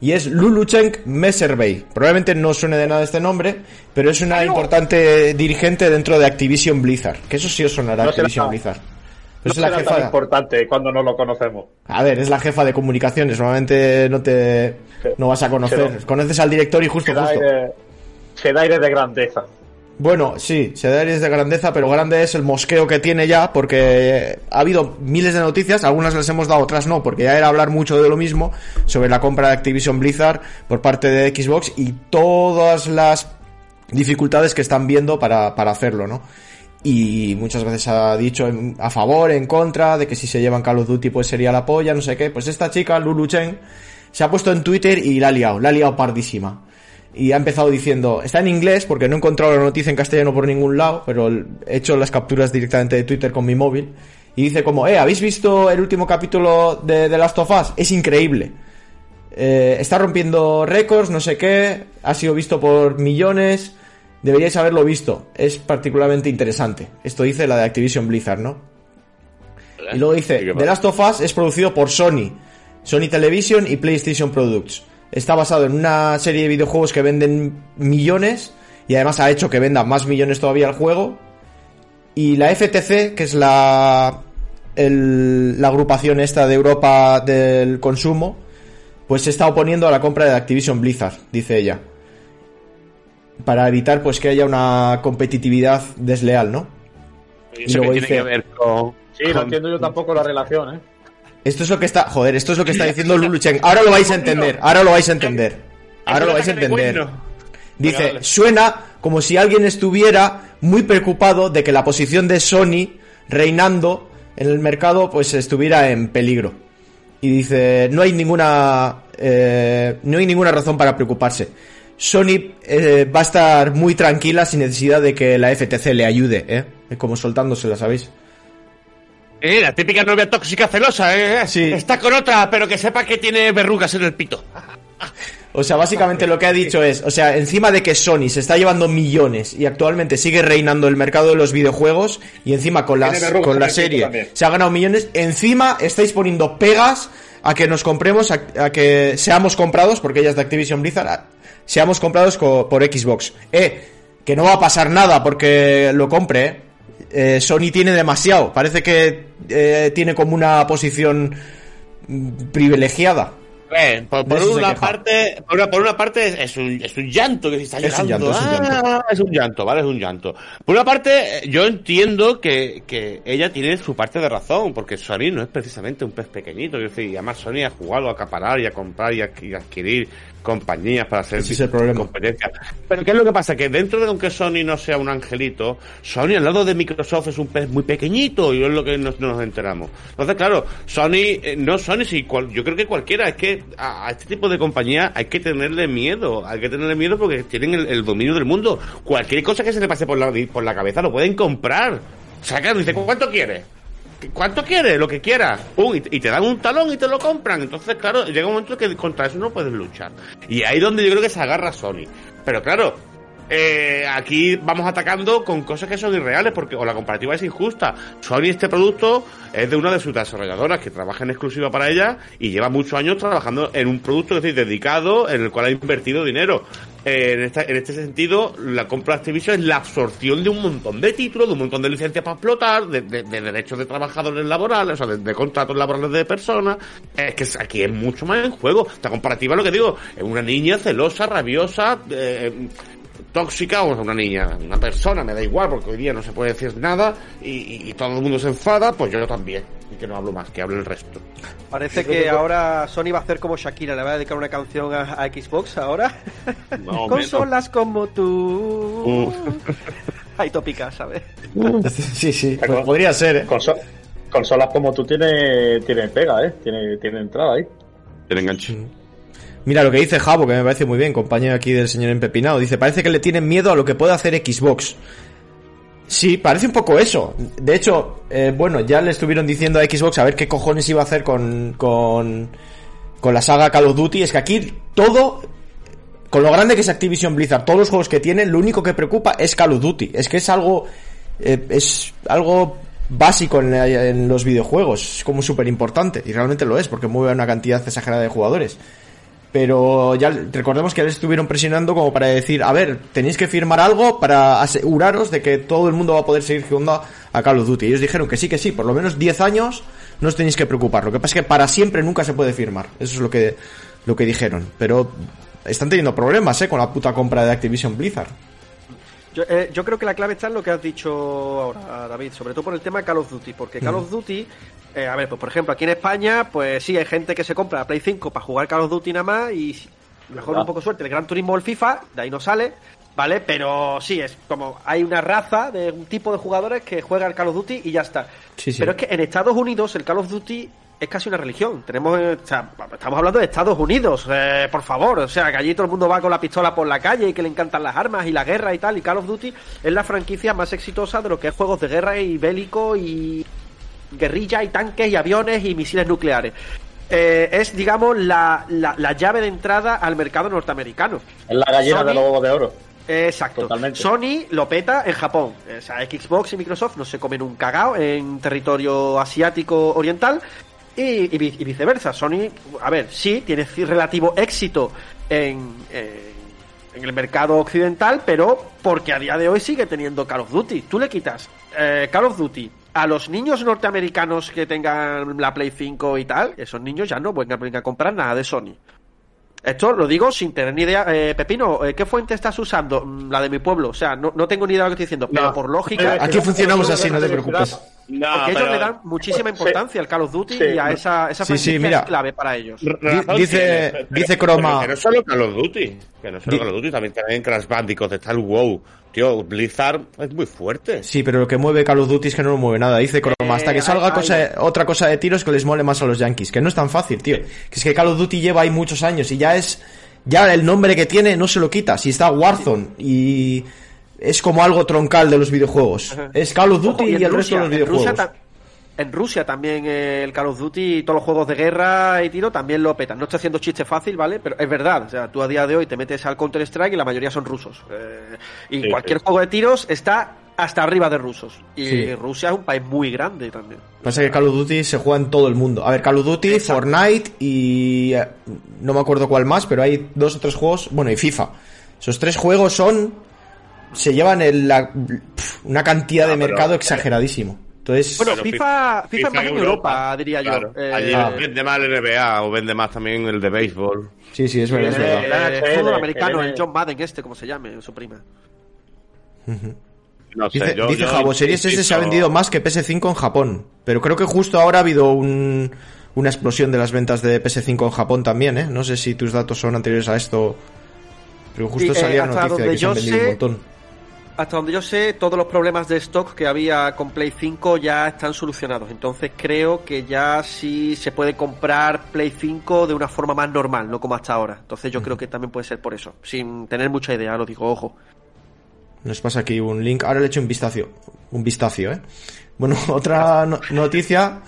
Y es Lulu Cheng Messerbey. Probablemente no suene de nada este nombre, pero es una importante dirigente dentro de Activision Blizzard. Que eso sí os sonará
No
Activision Blizzard.
No
es la jefa.
tan importante cuando no lo conocemos.
A ver, es la jefa de comunicaciones. Normalmente no te no vas a conocer. Conoces al director y justo
Se da,
justo.
aire, se da aire de grandeza.
Bueno, sí, se da aires de grandeza, pero grande es el mosqueo que tiene ya, porque ha habido miles de noticias, algunas les hemos dado, otras no, porque ya era hablar mucho de lo mismo sobre la compra de Activision Blizzard por parte de Xbox y todas las dificultades que están viendo para, para hacerlo, ¿no? Y muchas veces ha dicho a favor, en contra, de que si se llevan Call of Duty pues sería la polla, no sé qué. Pues esta chica, Lulu Chen, se ha puesto en Twitter y la ha liado, la ha liado pardísima y ha empezado diciendo, está en inglés porque no he encontrado la noticia en castellano por ningún lado, pero he hecho las capturas directamente de Twitter con mi móvil y dice como, eh, ¿habéis visto el último capítulo de The Last of Us? Es increíble. Eh, está rompiendo récords, no sé qué, ha sido visto por millones, deberíais haberlo visto, es particularmente interesante. Esto dice la de Activision Blizzard, ¿no? Y luego dice, The Last of Us es producido por Sony, Sony Television y PlayStation Products. Está basado en una serie de videojuegos que venden millones y además ha hecho que venda más millones todavía el juego. Y la FTC, que es la, el- la agrupación esta de Europa del consumo, pues se está oponiendo a la compra de Activision Blizzard, dice ella. Para evitar pues que haya una competitividad desleal, ¿no?
Y
luego
que tiene
dice-
que ver con...
Sí, no entiendo yo tampoco la relación, ¿eh?
Esto es lo que está, joder, esto es lo que está diciendo Lulu Chen. Ahora lo vais a entender, ahora lo vais a entender. Ahora lo vais a entender. Dice, suena como si alguien estuviera muy preocupado de que la posición de Sony reinando en el mercado pues estuviera en peligro. Y dice, no hay ninguna eh, no hay ninguna razón para preocuparse. Sony eh, va a estar muy tranquila sin necesidad de que la FTC le ayude, ¿eh? Como soltándosela, ¿sabéis?
Eh, la típica novia tóxica celosa, ¿eh?
Sí.
Está con otra, pero que sepa que tiene verrugas en el pito.
O sea, básicamente lo que ha dicho es, o sea, encima de que Sony se está llevando millones y actualmente sigue reinando el mercado de los videojuegos y encima con, las, con la serie se ha ganado millones, encima estáis poniendo pegas a que nos compremos, a, a que seamos comprados, porque ella es de Activision Blizzard, a- seamos comprados co- por Xbox. Eh, que no va a pasar nada porque lo compre, eh. Eh, Sony tiene demasiado, parece que eh, tiene como una posición privilegiada.
Eh, por, una parte, por una, por una parte es, un, es un llanto que se está
Es un
llorando.
llanto, es un llanto.
Ah, es un llanto, ¿vale? Es un llanto. Por una parte, eh, yo entiendo que, que ella tiene su parte de razón, porque Sony no es precisamente un pez pequeñito. Es decir, y además Sony ha jugado a acaparar y a comprar y a, y a adquirir compañías para hacer
Ese es el problema.
competencia. Pero ¿qué es lo que pasa? Que dentro de aunque Sony no sea un angelito, Sony al lado de Microsoft es un pez muy pequeñito y es lo que nos, nos enteramos. Entonces, claro, Sony, eh, no Sony, sí, cual- yo creo que cualquiera, es que a, a este tipo de compañía hay que tenerle miedo, hay que tenerle miedo porque tienen el, el dominio del mundo. Cualquier cosa que se le pase por la, por la cabeza lo pueden comprar. Sacan, dice, ¿cuánto quieres? ¿Cuánto quieres? Lo que quieras. Pum, y, te- y te dan un talón y te lo compran. Entonces, claro, llega un momento que contra eso no puedes luchar. Y ahí es donde yo creo que se agarra Sony. Pero claro, eh, aquí vamos atacando con cosas que son irreales porque o la comparativa es injusta. Sony este producto es de una de sus desarrolladoras que trabaja en exclusiva para ella y lleva muchos años trabajando en un producto es decir, dedicado en el cual ha invertido dinero. Eh, en, esta- en este sentido, la compra de Activision es la absorción de un montón de títulos, de un montón de licencias para explotar, de, de- de derechos de trabajadores laborales, o sea, de, contratos laborales de personas. Es que aquí es mucho más en juego. Esta comparativa, lo que digo, es una niña celosa, rabiosa, eh, tóxica o una niña, una persona, me da igual, porque hoy día no se puede decir nada y, y- y todo el mundo se enfada, pues yo también. Y que no hablo más, que hable el resto.
Parece que ahora Sony va a hacer como Shakira, le va a dedicar una canción a, a Xbox ahora.
Más o
Consolas como tú.
Uf.
Hay tópicas, ¿sabes?
Sí, sí, pues podría ser, ¿eh?
Conso- consolas como tú tiene, tiene pega, ¿eh? Tiene, tiene entrada ahí.
El enganche.
Mira lo que dice Javo, que me parece muy bien, compañero aquí del señor Empepinado. Dice, parece que le tienen miedo a lo que puede hacer Xbox. Sí, parece un poco eso. De hecho, eh, bueno, ya le estuvieron diciendo a Xbox a ver qué cojones iba a hacer con, con, con la saga Call of Duty. Es que aquí todo, con lo grande que es Activision Blizzard, todos los juegos que tienen, lo único que preocupa es Call of Duty. Es que es algo, eh, es algo básico en, en los videojuegos, es como súper importante, y realmente lo es, porque mueve una cantidad exagerada de jugadores. Pero ya recordemos que les estuvieron presionando como para decir, a ver, tenéis que firmar algo para aseguraros de que todo el mundo va a poder seguir jugando a Call of Duty. Ellos dijeron que sí, que sí, por lo menos 10 años no os tenéis que preocupar. Lo que pasa es que para siempre nunca se puede firmar. Eso es lo que, lo que dijeron. Pero están teniendo problemas, eh, con la puta compra de Activision Blizzard.
Yo, eh, yo creo que la clave está en lo que has dicho ahora, David, sobre todo por el tema de Call of Duty, porque Call of Duty, eh, a ver, pues por ejemplo, aquí en España, pues sí, hay gente que se compra la Play 5 para jugar Call of Duty nada más y mejor un poco suerte, el Gran Turismo o el FIFA, de ahí no sale, ¿vale? Pero sí, es como hay una raza de un tipo de jugadores que juega el Call of Duty y ya está.
Sí, sí.
Pero es que en Estados Unidos el Call of Duty es casi una religión. Tenemos, eh, o sea, estamos hablando de Estados Unidos, eh, por favor. O sea, que allí todo el mundo va con la pistola por la calle y que le encantan las armas y la guerra y tal. Y Call of Duty es la franquicia más exitosa de lo que es juegos de guerra y bélico y guerrilla y tanques y aviones y misiles nucleares. Eh, es, digamos, la, la, la llave de entrada al mercado norteamericano.
Es la gallina
Sony-
de los huevos de oro.
Exacto.
Totalmente.
Sony lo peta en Japón. O sea, Xbox y Microsoft no se comen un cagao en territorio asiático oriental y, y vi- y viceversa. Sony, a ver, sí, tiene relativo éxito en, eh, en el mercado occidental, pero porque a día de hoy sigue teniendo Call of Duty. Tú le quitas eh, Call of Duty a los niños norteamericanos que tengan la Play 5 y tal, esos niños ya no vengan, vengan a comprar nada de Sony. Esto lo digo sin tener ni idea. Eh, Pepino, eh, ¿qué fuente estás usando? Mm, La de mi pueblo. O sea, no, no tengo ni idea de lo que estoy diciendo, pero por lógica,
Aquí funcionamos así, no te preocupes.
No,
porque ellos
pero-
le dan muchísima importancia al Call of Duty
Sí.
y a esa, esa
Sí, sí,
franquicia
mira.
es clave para ellos.
Razón
dice-
tiene,
dice
pero
Croma-
Que no solo Call of Duty. Que no solo Call of Duty, también tienen Crash Bandicoot, está el WoW. Tío, Blizzard es muy fuerte.
Sí, pero lo que mueve Call of Duty es que no lo mueve nada. Dice Croma, hasta que salga
ay,
cosa,
ay.
otra cosa de tiros que les mole más a los Yankees. Que no es tan fácil, tío. Que es que Call of Duty lleva ahí muchos años y ya es... Ya el nombre que tiene no se lo quita. Si está Warzone y... Es como algo troncal de los videojuegos. Es Call of Duty
Ojo,
y,
en
el resto de los
en Rusia
videojuegos.
en Rusia también eh, el Call of Duty y todos los juegos de guerra y tiro también lo petan. No estoy haciendo chiste fácil, ¿vale? Pero es verdad. O sea, tú a día de hoy te metes al Counter Strike y la mayoría son rusos. Eh, y
Sí,
cualquier
sí.
juego de tiros está hasta arriba de rusos. Y
Sí.
Rusia es un país muy grande también.
Pasa que Call of Duty se juega en todo el mundo. A ver, Call of Duty, Fortnite y... eh, No me acuerdo cuál más, pero hay dos o tres juegos... Bueno, y FIFA. Esos tres juegos son... Se llevan el- la- pf, una cantidad de
Ah, pero-
mercado exageradísimo. Entonces...
Bueno, FIFA, FIFA,
FIFA
es más en Europa, diría yo.
Claro.
Eh,
Allí
Ah.
vende más el NBA o vende más también el de béisbol.
sí, sí, es verdad. es
eh,
verdad.
verdad.
eh, fútbol
el
americano, el John Madden este, como se llame, su prima.
No sé,
Dice,
yo,
dice
yo
Jabo, Series S se ha vendido más que PS5 en Japón. Pero creo que justo ahora ha habido un- una explosión de las ventas de PS5 en Japón también, ¿eh? No sé si tus datos son anteriores a esto. Pero justo
Sí, eh,
salía
hasta
noticia de que se han
yo
vendido un montón.
Hasta donde yo sé, todos los problemas de stock que había con Play 5 ya están solucionados. Entonces creo que ya sí se puede comprar Play 5 de una forma más normal, no como hasta ahora. Entonces yo creo que también puede ser por eso. Sin tener mucha idea, lo digo, ojo.
Nos pasa aquí un link. Ahora le echo un vistazo. Un vistazo, ¿eh? Bueno, otra no- noticia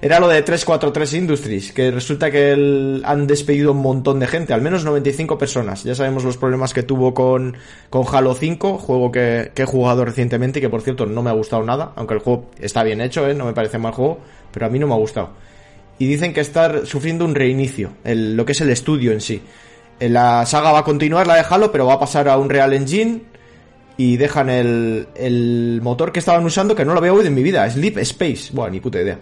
era lo de 343 Industries, que resulta que han despedido un montón de gente, al menos 95 personas. Ya sabemos los problemas que tuvo con, con Halo 5, juego que, he jugado recientemente y que por cierto no me ha gustado nada, aunque el juego está bien hecho, ¿eh? No me parece mal juego, pero a mí no me ha gustado. Y dicen que está sufriendo un reinicio, lo que es el estudio en sí. Eh, La saga va a continuar, la de Halo, pero va a pasar a un Real Engine y dejan el, el motor que estaban usando que no lo había oído en mi vida, Sleep Space. Buah, ni puta idea.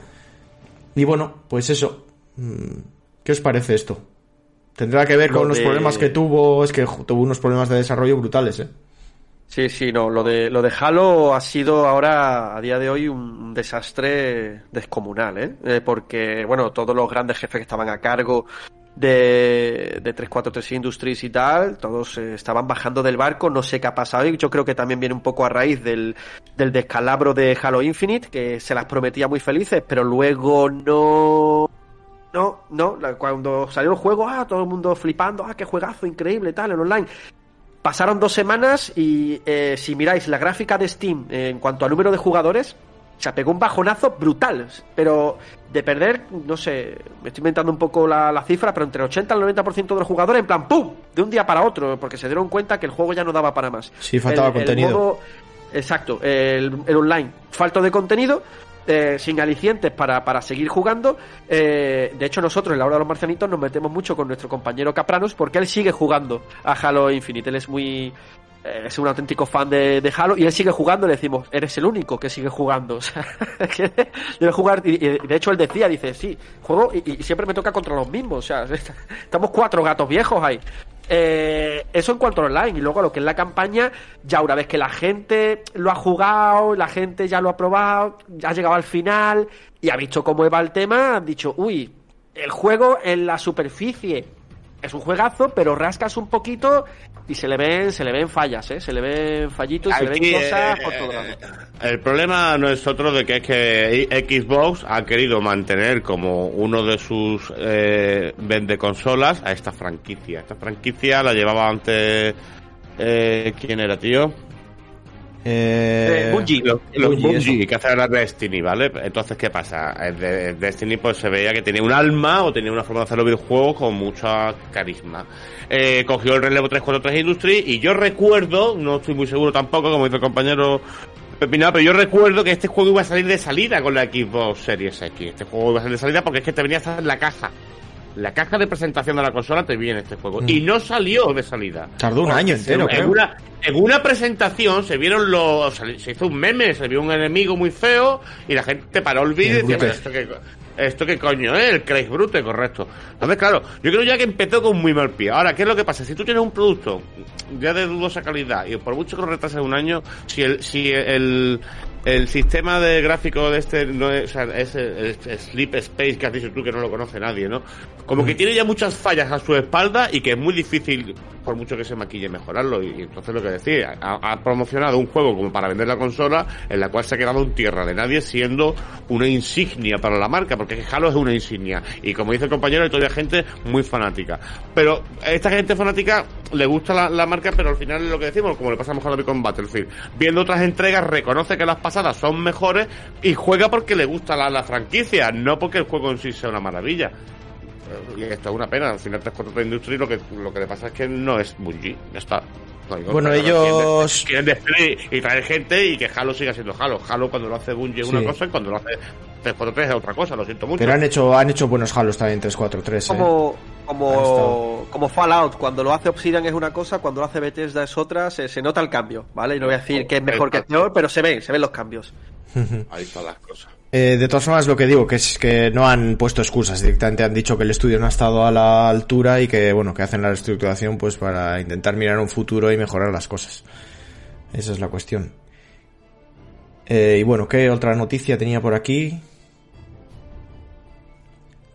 Y bueno, pues eso. Mm, ¿Qué os parece esto? Tendrá que ver
Lo
con los problemas que tuvo, es que tuvo unos problemas de desarrollo brutales, ¿eh?
Sí, sí, no, lo de, lo de Halo ha sido ahora, a día de hoy, un desastre descomunal, ¿eh? Eh, porque, bueno, todos los grandes jefes que estaban a cargo de, de 343 Industries y tal, todos eh, estaban bajando del barco, no sé qué ha pasado, y yo creo que también viene un poco a raíz del, del descalabro de Halo Infinite, que se las prometía muy felices, pero luego no... No, no, cuando salió el juego, ah, todo el mundo flipando, ah, qué juegazo, increíble, tal, en online. Pasaron dos semanas y eh, si miráis la gráfica de Steam en cuanto al número de jugadores, se pegó un bajonazo brutal. Pero de perder, no sé, me estoy inventando un poco la, la cifra, pero entre el 80 y el 90% de los jugadores, en plan, ¡pum! De un día para otro, porque se dieron cuenta que el juego ya no daba para más.
Sí, faltaba
El- el
contenido.
modo- exacto, el, el online falto de contenido, eh, sin alicientes para, para seguir jugando. Eh, de hecho, nosotros en la hora de los marcianitos nos metemos mucho con nuestro compañero Capranos porque él sigue jugando a Halo Infinite. Él es muy. Eh, es un auténtico fan de, Halo y él sigue jugando. Le decimos, eres el único que sigue jugando. Debe jugar. Y, de hecho, él decía, dice, sí, juego y, siempre me toca contra los mismos. O sea, estamos cuatro gatos viejos ahí. Eh, eso en cuanto al online. Y luego lo que es la campaña, ya una vez que la gente lo ha jugado, la gente ya lo ha probado, ya ha llegado al final y ha visto cómo va el tema, han dicho, uy, el juego en la superficie es un juegazo, pero rascas un poquito y se le ven, se le ven fallas, ¿eh? Se le ven fallitos y se le
Aquí,
ven cosas
eh,
por todo lado.
El problema no es otro de que es que Xbox ha querido mantener como uno de sus eh, vende consolas a esta franquicia. Esta franquicia la llevaba antes. Eh, ¿Quién era, tío?
Eh,
Bungie.
Los, los
Bungie,
Bungie, que hacen la Destiny, ¿vale? Entonces, ¿qué pasa? De Destiny pues se veía que tenía un alma o tenía una forma de hacer los videojuegos con mucha carisma. Eh, cogió el relevo 343 Industry y yo recuerdo, no estoy muy seguro tampoco, como dice el compañero Pepinado, pero yo recuerdo que este juego iba a salir de salida con la Xbox Series X. Este juego iba a salir de salida porque es que te venía hasta en la caja. La caja de presentación de la consola te viene este juego.
Mm.
Y no salió de salida.
Tardó un año entero,
en,
creo.
una, en una presentación se vieron los. se hizo un meme, se vio un enemigo muy feo y la gente paró el vídeo y decía,
Brute.
"¿Pero esto qué, esto qué coño es? El Craig Brute, correcto. Entonces, claro, yo creo ya que empezó con muy mal pie. Ahora, ¿qué es lo que pasa? Si tú tienes un producto ya de dudosa calidad y por mucho que lo retrases un año, si el, si el, el sistema de gráfico de este no es, o sea, es el, el Sleep Space que has dicho tú que no lo conoce nadie, ¿no? Como que tiene ya muchas fallas a su espalda y que es muy difícil, por mucho que se maquille, mejorarlo. Y, y entonces lo que decía, ha, ha promocionado un juego como para vender la consola en la cual se ha quedado en tierra de nadie siendo una insignia para la marca, porque Halo es una insignia. Y como dice el compañero, hay todavía gente muy fanática. Pero a esta gente fanática le gusta la, la marca, pero al final es lo que decimos, como le pasa a Mojado con Battlefield. Viendo otras entregas, reconoce que las pasadas son mejores y juega porque le gusta la, la franquicia, no porque el juego en sí sea una maravilla. Eh, Y esto es una pena, al final 343 Industry lo que, lo que le pasa es que no es Bungie, ya está. No
Bueno,
no
ellos-
Quieren, quieren destruir y traer gente y que Halo siga siendo Halo. Halo cuando lo hace Bungie es
Sí.
una cosa y cuando lo hace 343 es otra cosa, lo siento mucho.
Pero han hecho, han hecho buenos halos también 343, eh.
Como, como, como Fallout, cuando lo hace Obsidian es una cosa, cuando lo hace Bethesda es otra, se, se nota el cambio, ¿vale? Y no voy a decir que es mejor que es peor, pero se ven, se ven los cambios.
Ahí están las cosas.
Eh, de todas formas, lo que digo, que es que no han puesto excusas, directamente han dicho que el estudio no ha estado a la altura y que, bueno, que hacen la reestructuración pues para intentar mirar un futuro y mejorar las cosas. Esa es la cuestión. Eh, y bueno, ¿qué otra noticia tenía por aquí?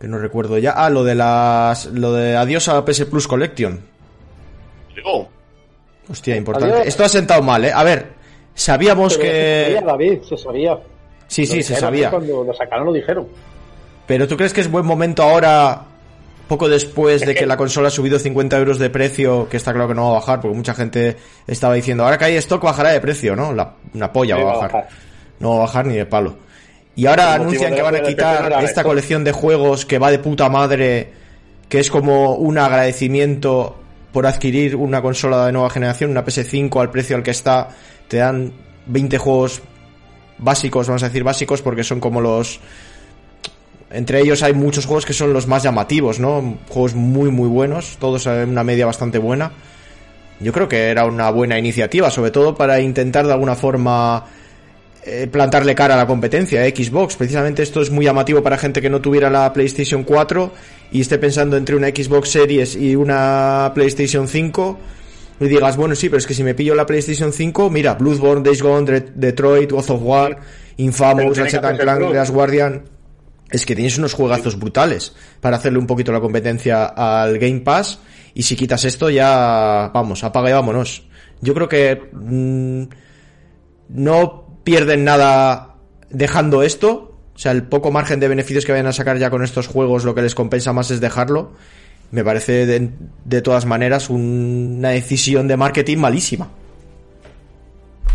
Que no recuerdo ya. Ah, lo de las, lo de adiós a PS Plus Collection.
Digo,
Hostia, importante.
Adiós.
Esto ha sentado mal, eh. A ver, sabíamos
Pero se
que...
sabía, David, se sabía.
Sí,
Lo
sí, se sabía.
Cuando lo sacaron lo dijeron.
Pero ¿tú crees que es buen momento ahora, poco después de que la consola ha subido 50 euros de precio, que está claro que no va a bajar, porque mucha gente estaba diciendo, ahora que hay stock bajará de precio, ¿no? La, una polla
Sí,
va a
va a
bajar.
bajar.
No va a bajar ni de palo. Y ahora anuncian que van a quitar esta colección de juegos que va de puta madre, que es como un agradecimiento por adquirir una consola de nueva generación, una PS5 al precio al que está, te dan 20 juegos básicos, vamos a decir básicos, porque son como los... Entre ellos hay muchos juegos que son los más llamativos, ¿no? Juegos muy, muy buenos, todos en una media bastante buena. Yo creo que era una buena iniciativa, sobre todo para intentar de alguna forma eh, plantarle cara a la competencia, eh, Xbox. Precisamente esto es muy llamativo para gente que no tuviera la PlayStation 4 y esté pensando entre una Xbox Series y una PlayStation 5 y digas, bueno, sí, pero es que si me pillo la PlayStation 5, mira, Bloodborne, Days Gone, Detroit, God of War, Infamous, Ratchet and Clank, Last Guardian. Es que tienes unos juegazos brutales para hacerle un poquito la competencia al Game Pass. Y si quitas esto, ya vamos, apaga y vámonos. Yo creo que mm, no pierden nada dejando esto. O sea, el poco margen de beneficios que vayan a sacar ya con estos juegos, lo que les compensa más es dejarlo. Me parece de, de todas maneras un- una decisión de marketing malísima.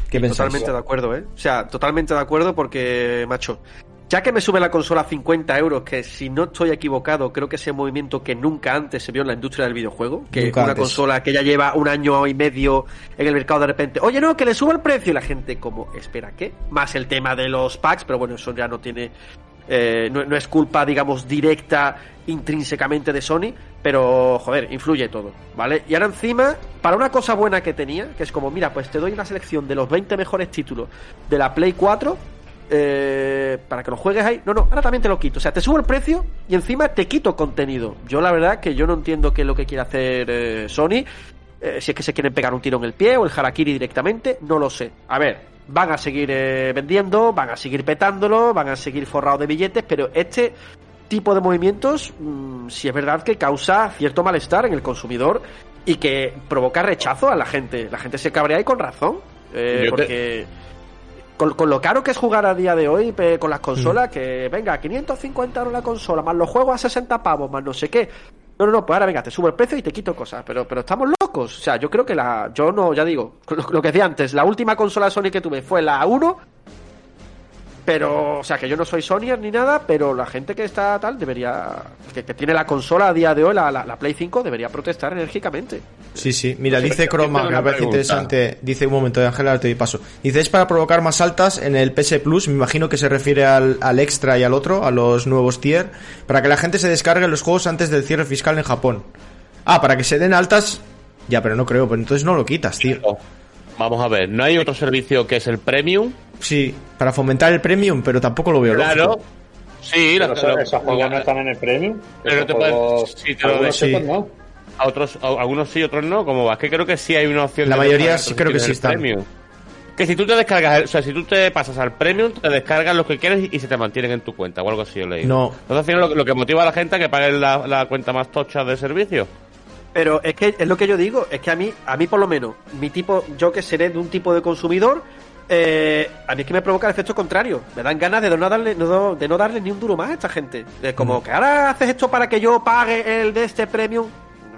¿Qué pensáis?
Totalmente de acuerdo, ¿eh? O sea, totalmente de acuerdo porque, macho, ya que me sube la consola a 50 euros, que si no estoy equivocado, creo que ese movimiento que nunca antes se vio en la industria del videojuego, que
Nunca
una
antes.
consola que ya lleva un año y medio en el mercado de repente, oye no, que le suba el precio y la gente como, espera, ¿qué? Más el tema de los packs, pero bueno, eso ya no tiene, eh, no, no es culpa, digamos, directa intrínsecamente de Sony, pero joder, influye todo, ¿vale? Y ahora encima, para una cosa buena que tenía, que es como, mira, pues te doy una selección de los 20 mejores títulos de la Play 4, eh, para que lo juegues ahí. No, no, ahora también te lo quito. O sea, te subo el precio y encima te quito contenido. Yo la verdad que yo no entiendo qué es lo que quiere hacer eh, Sony. Eh, si es que se quieren pegar un tiro en el pie o el harakiri directamente, no lo sé. A ver, van a seguir eh, vendiendo, van a seguir petándolo, van a seguir forrados de billetes, pero este tipo de movimientos, mm, si es verdad que causa cierto malestar en el consumidor y que provoca rechazo a la gente. La gente se cabrea y con razón. eh,
te-
porque con, con lo caro que es jugar a día de hoy con las consolas, que venga, 550 euros la consola, más los juegos a 60 pavos, más no sé qué. No, no, no, pues ahora venga, te subo el precio y te quito cosas, pero, pero estamos locos. O sea, yo creo que la. Yo no, ya digo, lo, lo que decía antes, la última consola Sony que tuve fue la 1. Pero, o sea, que yo no soy Sony ni nada, pero la gente que está tal debería. Que, que tiene la consola a día de hoy, la, la, la Play 5, debería protestar enérgicamente.
Sí, sí. Mira,
Pues,
dice Croma,
tengo
me
una
parece interesante. Dice un momento de Ángela, ahora te doy paso. Dice, es para provocar más altas en el PS Plus. Me imagino que se refiere al, al extra y al otro, a los nuevos tier. Para que la gente se descargue los juegos antes del cierre fiscal en Japón. Ah, para que se den altas. Ya, pero no creo, pero entonces no lo quitas, tío.
Vamos a ver, ¿no hay otro servicio que es el Premium?
Sí, para fomentar el premium, pero tampoco lo veo
Claro.
lógico.
Sí,
Pero
la-
eso-
lo-
esos juegos no están en el premium.
Pero te puedes- sí, te lo
sí.
otros no.
a otros, a- algunos sí, otros no. Como va, es que creo que sí hay una opción.
La
de
mayoría sí
los
creo que sí están.
Premium. Que si tú te descargas, o sea, si tú te pasas al Premium, te descargas lo que quieres y se te mantienen en tu cuenta o algo así, yo leí.
No.
Entonces, al final, lo, lo que motiva a la gente a que pague la, la cuenta más tocha de servicio.
Pero es que es lo que yo digo, es que a mí, a mí por lo menos, mi tipo, yo que seré de un tipo de consumidor, eh, a mí es que me provoca el efecto contrario. Me dan ganas de no darle, no, de no darle ni un duro más a esta gente. Es como que ahora haces esto para que yo pague el de este premium.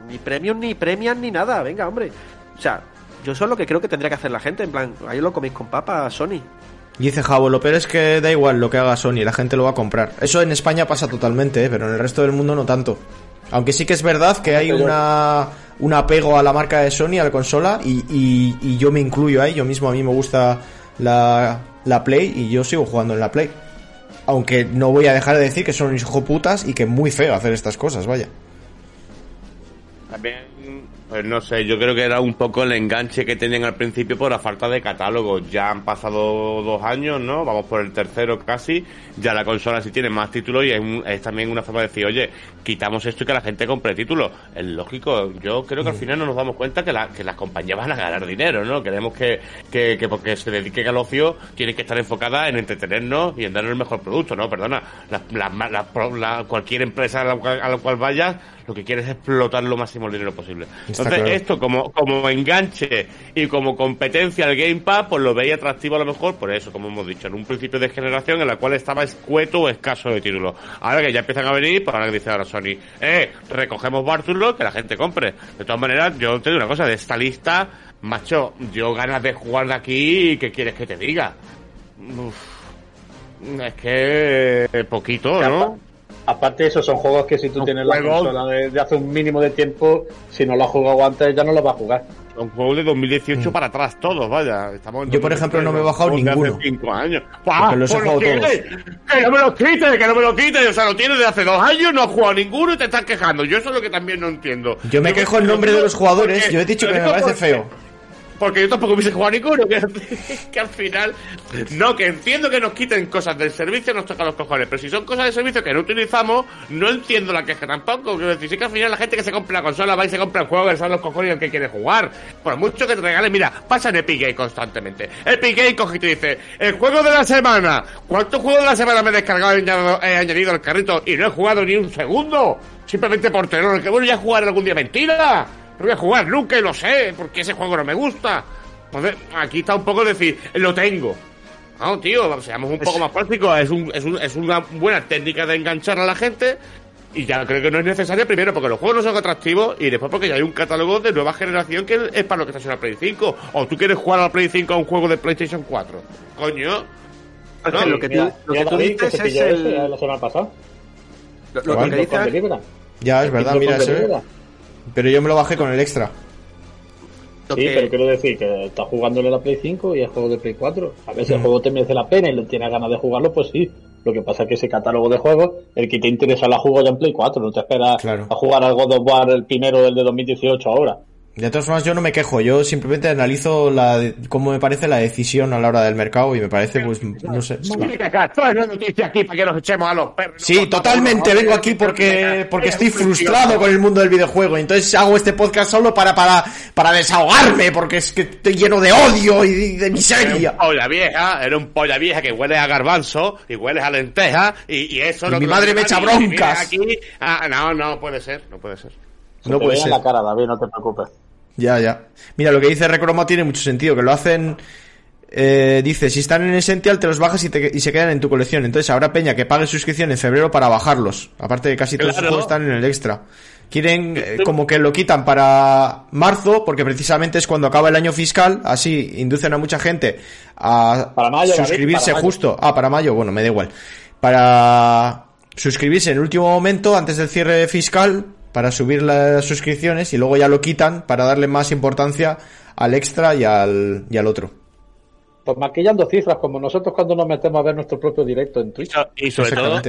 Ni premium, ni premian, ni nada. Venga, hombre. O sea, yo eso es lo que creo que tendría que hacer la gente. En plan, ahí lo coméis con papa, Sony.
Y dice Javo, lo peor es que da igual lo que haga Sony, la gente lo va a comprar. Eso en España pasa totalmente, ¿eh? pero en el resto del mundo no tanto. Aunque sí que es verdad que hay una, un apego a la marca de Sony, a la consola, y, y- y yo me incluyo ahí. Yo mismo a mí me gusta la, la Play y yo sigo jugando en la Play. Aunque no voy a dejar de decir que son hijo putas y que es muy feo hacer estas cosas, vaya.
También, pues no sé, yo creo que era un poco el enganche que tenían al principio por la falta de catálogo. Ya han pasado dos años, ¿no? Vamos por el tercero casi. Ya la consola sí tiene más títulos y es, un- es también una forma de decir, oye, quitamos esto y que la gente compre títulos. Es lógico, yo creo que al final no nos damos cuenta que, la- que las compañías van a ganar dinero, ¿no? Queremos que, que, que porque se dediquen al ocio, tiene que estar enfocada en entretenernos y en darnos el mejor producto, ¿no? Perdona, la, la- cualquier empresa a la, cual, a la cual vayas, lo que quiere es explotar lo máximo el dinero posible.
Está
Entonces,
claro.
esto como, como enganche y como competencia al Game Pass, pues lo veía atractivo a lo mejor por eso, como hemos dicho, en un principio de generación en la cual estaba escueto o escaso de títulos. Ahora que ya empiezan a venir, pues ahora que dice ahora Sony, eh, recogemos bártulos que la gente compre. De todas maneras, yo te digo una cosa, de esta lista, macho, yo ganas de jugar de aquí, ¿qué quieres que te diga? Uf, es que eh, poquito, ¿no?
Apa- Aparte, esos son juegos que si tú tienes la consola de, de hace un mínimo de tiempo, si no lo has jugado antes, ya no lo vas a jugar.
Son juegos de 2018 para atrás todos, vaya. Estamos en
Mm. Yo, por ejemplo, no me he bajado
de hace
ninguno.
cinco años.
Porque los he jugado
que-
todos.
Que no me los quites, que no me los quites. O sea, lo tienes de hace dos años, no has jugado ninguno y te estás quejando. Yo eso es lo que también no entiendo.
Yo me quejo en nombre de los jugadores,
porque-
yo he dicho que
lo
me parece
porque-
feo.
Porque yo tampoco hubiese jugado ninguno. Que, que al final. No, que entiendo que nos quiten cosas del servicio, nos toca los cojones. Pero si son cosas del servicio que no utilizamos, no entiendo la queja tampoco. Quiero decir, sí que al final la gente que se compra la consola va y se compra el juego que sabe los cojones el que quiere jugar. Por mucho que te regalen, mira, pasa en Epic Game constantemente. Epic Game coge y te dice: El juego de la semana. ¿Cuántos juegos de la semana me he descargado y he añadido al carrito y no he jugado ni un segundo? Simplemente por tener que bueno, ya jugar algún día. Mentira. No voy a jugar nunca y lo sé, porque ese juego no me gusta. Entonces, aquí está un poco decir, lo tengo. No, tío, seamos un poco más prácticos. Es, un, es, un- es una buena técnica de enganchar a la gente. Y ya creo que no es necesario, primero porque los juegos no son atractivos y después porque ya hay un catálogo de nueva generación que es para lo que está en la Play 5. O tú quieres jugar a la Play 5 a un juego de PlayStation 4. Coño.
Ángel, lo que tú,
Mira,
lo que tú
David, que
dices
se
es
pilló
el.
la semana pasada.
Lo, lo que
Lo
dice
con
Ángel-
Delibera.
Ya, es verdad,
Lo
mira,
Delibera.
Pero yo me lo bajé con el extra.
Sí, pero quiero decir que está jugándole la Play 5 y el juego de Play 4. A ver si el
Mm.
juego te merece la pena y le tienes ganas de jugarlo, pues sí. Lo que pasa es que ese catálogo de juegos, el que te interesa la juego ya en Play 4, no te esperas
Claro.
a jugar al God of War el primero del de 2018 ahora.
De todas formas, yo no me quejo, yo simplemente analizo la, cómo me parece la decisión a la hora del mercado y me parece, pues, no sé.
Traes la noticia aquí para que nos echemos a los perros.
Sí, totalmente, vengo aquí porque, porque estoy frustrado con el mundo del videojuego, entonces hago este podcast solo para, para, para desahogarme, porque es que estoy lleno de odio y de, de
Eres un
miseria.
polla vieja, eres un polla vieja que hueles a garbanzo y hueles a lenteja y, y eso
Y
no
mi madre me echa broncas.
Aquí, ah, no, no puede ser, no puede ser.
Se
No
te
puede ser.
la cara, David, no te preocupes.
Ya, ya. Mira, lo que dice Recromo tiene mucho sentido, que lo hacen... eh, dice, si están en Essential te los bajas y, te- y se quedan en tu colección. Entonces habrá peña que pague suscripción en febrero para bajarlos. Aparte de casi todos los juegos están en el extra. Quieren eh, como que lo quitan para marzo, porque precisamente es cuando acaba el año fiscal. Así inducen a mucha gente a
Para mayo,
suscribirse
para mayo.
justo. Ah, para mayo, bueno, me da igual. Para suscribirse en el último momento, antes del cierre fiscal, para subir las suscripciones y luego ya lo quitan para darle más importancia al extra y al, y al otro.
Pues maquillando cifras, como nosotros cuando nos metemos a ver nuestro propio directo en Twitch.
y sobre todo,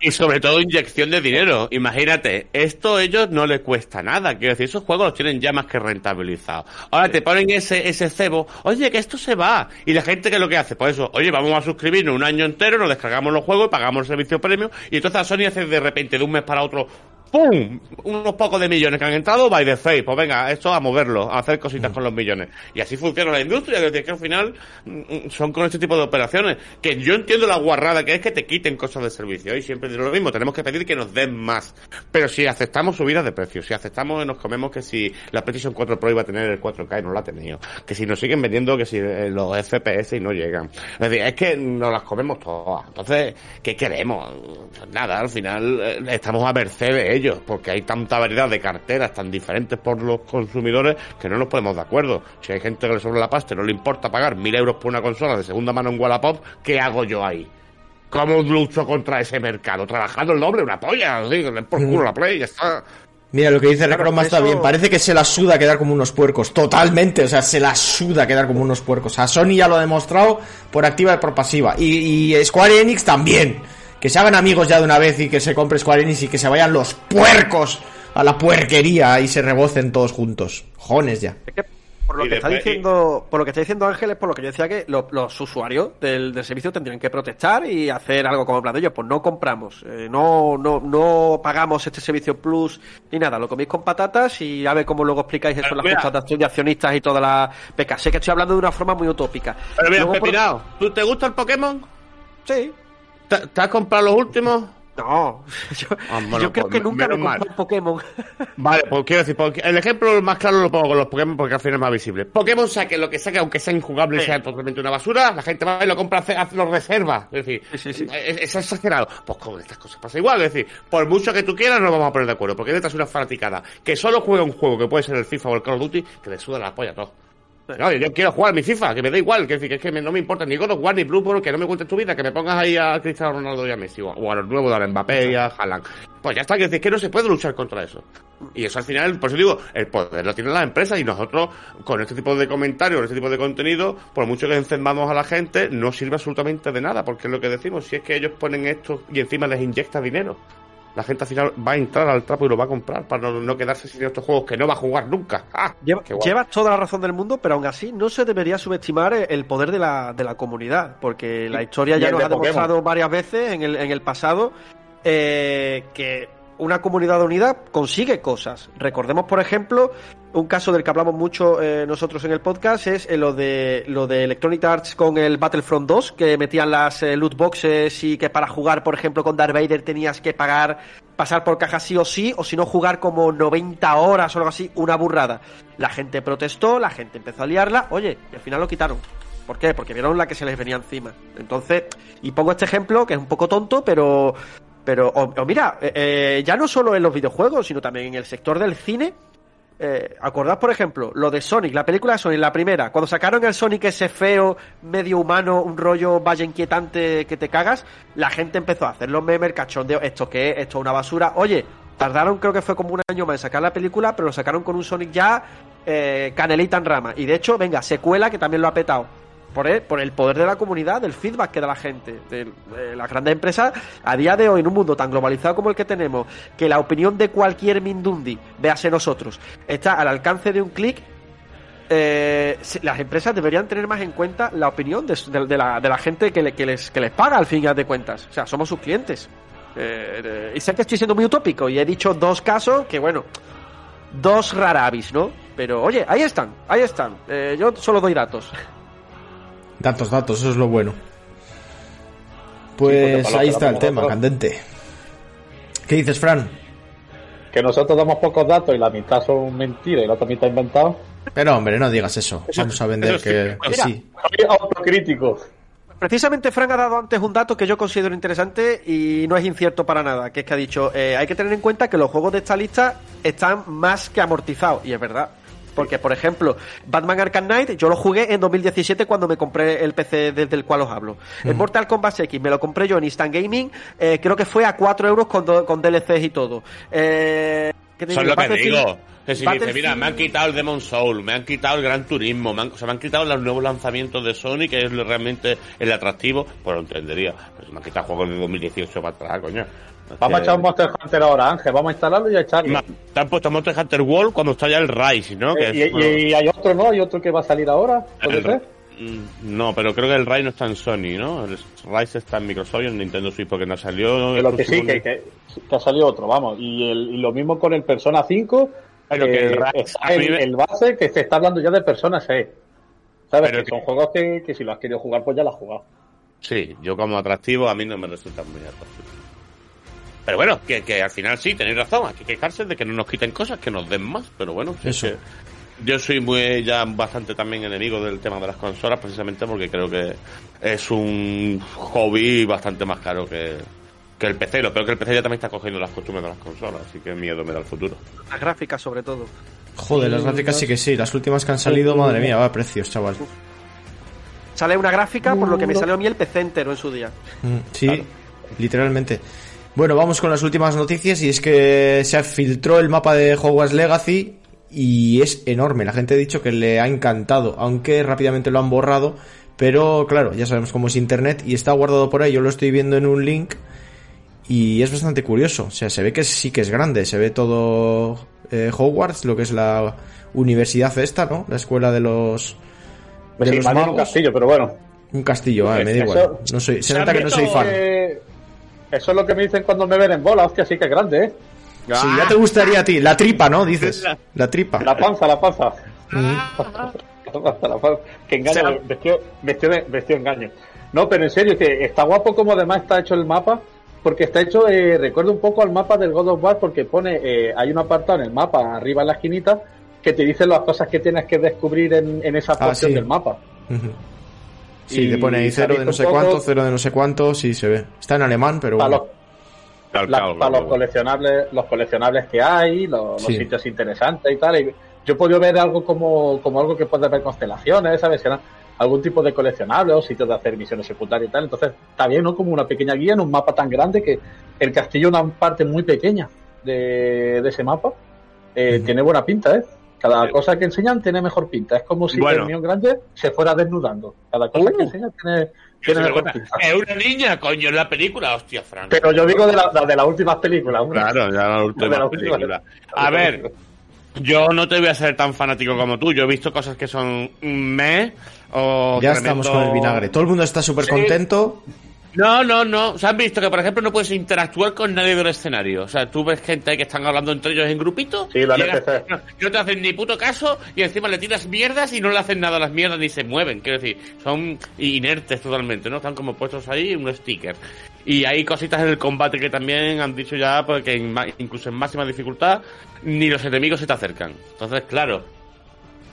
y sobre todo inyección de dinero. Imagínate, esto a ellos no les cuesta nada. Quiero decir, esos juegos los tienen ya más que rentabilizados. Ahora te ponen ese, ese cebo, oye, que esto se va. Y la gente que lo que hace, pues eso, oye, vamos a suscribirnos un año entero, nos descargamos los juegos y pagamos el servicio premium. Y entonces a Sony hace de repente, de un mes para otro, ¡pum! Unos pocos de millones que han entrado, by the face. Pues venga, esto a moverlo, a hacer cositas con los millones. Y así funciona la industria. Es decir, que al final mm, son con este tipo de operaciones. Que yo entiendo la guarrada que es que te quiten cosas de servicio. Y siempre digo lo mismo, tenemos que pedir que nos den más. Pero si aceptamos subidas de precios, si aceptamos, nos comemos que si la PlayStation 4 Pro iba a tener el 4K y no la ha tenido. Que si nos siguen vendiendo que si eh, los FPS y no llegan. Es decir, es que nos las comemos todas. Entonces, ¿qué queremos? Nada, al final eh, estamos a merced ellos, porque hay tanta variedad de carteras tan diferentes por los consumidores que no nos ponemos de acuerdo. Si hay gente que le sobra la pasta y no le importa pagar mil euros por una consola de segunda mano en Wallapop, ¿qué hago yo ahí? ¿Cómo lucho contra ese mercado? Trabajando el doble, una polla, así, por culo la play, ya está.
Mira, lo que dice
Claro,
Recroma está
eso-
bien. Parece que se la suda quedar como unos puercos. Totalmente. O sea, se la suda quedar como unos puercos. A Sony ya lo ha demostrado por activa y por pasiva. Y, y Square Enix también. Que se hagan amigos ya de una vez y que se compre Square Enix y que se vayan los puercos a la puerquería y se rebocen todos juntos. Jones ya.
Es que por lo
Y
que está diciendo, por lo que está diciendo Ángel es por lo que yo decía que lo- los usuarios del, del servicio tendrían que protestar y hacer algo como plan de ellos, pues no compramos, eh, no, no, no pagamos este servicio plus ni nada, lo coméis con patatas y a ver cómo luego explicáis eso en las
mira.
juntas de accionistas y toda la peca. Sé que estoy hablando de una forma muy utópica.
Pero mira,
Luego, por-
¿tú te gusta el Pokémon?
Sí.
¿Te, has comprado los últimos?
No, yo,
Ah, bueno,
yo creo
pues,
que nunca me he comprado un Pokémon.
Vale, pues quiero decir, porque el ejemplo más claro lo pongo con los Pokémon porque al final es más visible. Pokémon saque lo que saque, aunque sea injugable y
Sí.
sea totalmente una basura, la gente va y lo compra, hace, hace- lo reserva. Es decir,
Sí, sí, sí.
Es, es exagerado. Pues con estas cosas pasa igual. Es decir, por mucho que tú quieras, no nos vamos a poner de acuerdo. Porque detrás una fanaticada que solo juega un juego que puede ser el FIFA o el Call of Duty, que le suda la polla a todo. No, yo quiero jugar mi FIFA, que me da igual, que, es que es no me importa ni God of War ni Bloodborne, que no me cuentes tu vida, que me pongas ahí a Cristiano Ronaldo y a Messi, o, o a los nuevos, a Mbappé a Haaland. Pues ya está, que decir que no se puede luchar contra eso. Y eso al final, por eso digo, el poder lo tienen las empresas y nosotros, con este tipo de comentarios, con este tipo de contenido, por mucho que encendamos a la gente, no sirve absolutamente de nada, porque es lo que decimos, si es que ellos ponen esto y encima les inyecta dinero. La gente al final va a entrar al trapo y lo va a comprar para no, no quedarse sin estos juegos que no va a jugar nunca. ¡Ah!
Lleva- llevas toda la razón del mundo, pero aún así no se debería subestimar eh, el poder de la, de la comunidad, porque la historia ya nos ha demostrado varias veces en el, en el pasado eh, que una comunidad unida consigue cosas. Recordemos, por ejemplo, un caso del que hablamos mucho eh, nosotros en el podcast es eh, lo de lo de Electronic Arts con el Battlefront 2, que metían las eh, loot boxes y que para jugar, por ejemplo, con Darth Vader tenías que pagar, pasar por caja sí o sí, o si no jugar como 90 horas o algo así, una burrada. La gente protestó, la gente empezó a liarla, oye, y al final lo quitaron. ¿Por qué? Porque vieron la que se les venía encima. Entonces, y pongo este ejemplo que es un poco tonto, pero pero, o, mira, eh, eh, ya no solo en los videojuegos, sino también en el sector del cine, Eh, acordad, por ejemplo, lo de Sonic, la película de Sonic, la primera, cuando sacaron el Sonic ese feo, medio humano, un rollo vaya inquietante que te cagas, la gente empezó a hacer los memes, cachondeo, esto que es, esto es una basura. Oye, tardaron creo que fue como un año más en sacar la película, pero lo sacaron con un Sonic ya eh, canelita en rama. Y de hecho, venga, secuela que también lo ha petado por el, poder de la comunidad, del feedback que da la gente, de, las grandes empresas, a día de hoy, en un mundo tan globalizado como el que tenemos, que la opinión de cualquier Mindundi, véase nosotros, está al alcance de un clic, eh, las empresas deberían tener más en cuenta la opinión de, la, gente que, le- que les, paga al fin de cuentas. O sea, somos sus clientes. Eh, y sé que estoy siendo muy utópico y he dicho dos casos que, bueno, dos raravis, ¿no? Pero oye, ahí están, ahí están. Eh, yo solo doy datos.
Datos, datos, eso es lo bueno. Pues ahí está el tema, candente. ¿Qué dices, Fran?
Que nosotros damos pocos datos y la mitad son mentiras y la otra mitad inventados.
Pero hombre, no digas eso.
Eso-
Vamos a vender que, sí.
Soy autocrítico.
Precisamente Frank ha dado antes un dato que yo considero interesante y no es incierto para nada, que es que ha dicho, eh, hay que tener en cuenta que los juegos de esta lista están más que amortizados, y es verdad. Porque, por ejemplo, Batman Arkham Knight, yo lo jugué en 2017 cuando me compré el PC desde el cual os hablo. El Mortal Kombat X me lo compré yo en Instant Gaming, eh, creo que fue a 4 euros con, do- con DLCs y todo. Eh, ¿qué te
Eso es
digo?
lo que digo. Que si dice, mira, me han quitado el Demon Soul, me han quitado el Gran Turismo, me han, o sea, me han quitado los nuevos lanzamientos de Sony, que es realmente el atractivo, pues lo entendería. Pero si me han quitado juegos de 2018 para atrás, coño.
Vamos a echar un Monster Hunter ahora, Ángel. Vamos a instalarlo y a echarlo.
Te han puesto Monster Hunter World cuando está ya el Rise, ¿no? Que
Eh, y,
es- bueno,
y hay otro, ¿no? Hay otro que va a salir ahora. ¿Puede
el-
ser?
Mm, No, pero creo que el Rise no está en Sony, ¿no? El Rise está en Microsoft y en Nintendo Switch porque no salió.
Que lo que sí, que, que, que ha salido otro, vamos. Y, el, y lo mismo con el Persona 5.
Pero que el
eh,
Rise-
está el,
me-
el base que se está hablando ya de Persona 6. ¿Sabes?
Pero
que
que-
son juegos que, que si lo has querido jugar, pues ya lo has jugado.
Sí, yo como atractivo a mí no me resulta muy atractivo. Pero bueno, que, que al final sí, tenéis razón, hay que quejarse de que no nos quiten cosas, que nos den más, pero bueno, es
Eso.
que yo soy muy ya bastante también enemigo del tema de las consolas, precisamente porque creo que es un hobby bastante más caro que, que el PC. Lo peor que el PC ya también está cogiendo las costumbres de las consolas, así que miedo me da el futuro.
Las gráficas sobre todo.
Joder, las gráficas sí que sí. Las últimas que han salido, madre mía, va precios, chaval.
Sale una gráfica por lo que me salió a mí el PC entero en su día.
Mm, Sí, literalmente. Bueno, vamos con las últimas noticias y es que se filtró el mapa de Hogwarts Legacy y es enorme. La gente ha dicho que le ha encantado, aunque rápidamente lo han borrado. Pero claro, ya sabemos cómo es internet y está guardado por ahí. Yo lo estoy viendo en un link y es bastante curioso. O sea, se ve que sí que es grande. Se ve todo eh, Hogwarts, lo que es la universidad esta, ¿no? La escuela de los, de
sí,
los
bien un
magos.
castillo, pero bueno.
Un castillo, vale, me da igual. No soy, se
se
nota que no soy fan.
Eh, eso es lo que me dicen cuando me ven en bola. Hostia, sí que es grande, ¿eh?
Sí, ya te gustaría a ti. La tripa, ¿no? Dices. La tripa.
La panza, la panza.
Mm.
La panza, la panza. Que engaño, vestido, vestido, de- vestido engaño. No, pero en serio, que está guapo como además está hecho el mapa, porque está hecho, eh, recuerda un poco al mapa del God of War, porque pone, eh, hay un apartado en el mapa, arriba en la esquinita, que te dice las cosas que tienes que descubrir en, en esa
Ah,
porción
sí.
del mapa.
Sí,
Y
te pone ahí cero de no sé
poco-
cuánto, cero de no sé cuánto, sí se ve. Está en alemán, pero
Para
bueno.
los, la- para los coleccionables, los coleccionables que hay, los, los
Sí.
sitios interesantes y tal. Y yo he podido ver algo como, como algo que puede ver constelaciones, ¿sabes? Algún tipo de coleccionable o sitios de hacer misiones secundarias y tal. Entonces, está bien, ¿no? Como una pequeña guía en un mapa tan grande que el castillo es una parte muy pequeña de, de ese mapa. Eh. Tiene buena pinta, ¿eh? Cada
Sí.
cosa que enseñan tiene mejor pinta. Es como si
Bueno.
el mío grande se fuera desnudando. Cada cosa
Uh.
que enseña tiene,
Qué
tiene mejor pinta.
Es una niña, coño, en la película, hostia, Frank.
Pero yo digo de, la, de las últimas películas.
Claro, ya la
De
última
la última.
película. A ver, yo no te voy a ser tan fanático como tú. Yo he visto cosas que son me o
Ya
tremendo-
estamos con el vinagre. Todo el mundo está súper
Sí.
contento.
No, no, no. O sea, han visto que, por ejemplo, no puedes interactuar con nadie del escenario. O sea, tú ves gente ahí que están hablando entre ellos en grupitos.
Sí, lo
eras- no, no te hacen ni puto caso y encima le tiras mierdas y no le hacen nada a las mierdas ni se mueven. Quiero decir, son inertes totalmente, ¿no? Están como puestos ahí un sticker. Y hay cositas en el combate que también han dicho ya, porque en ma- incluso en máxima dificultad, ni los enemigos se te acercan. Entonces, claro.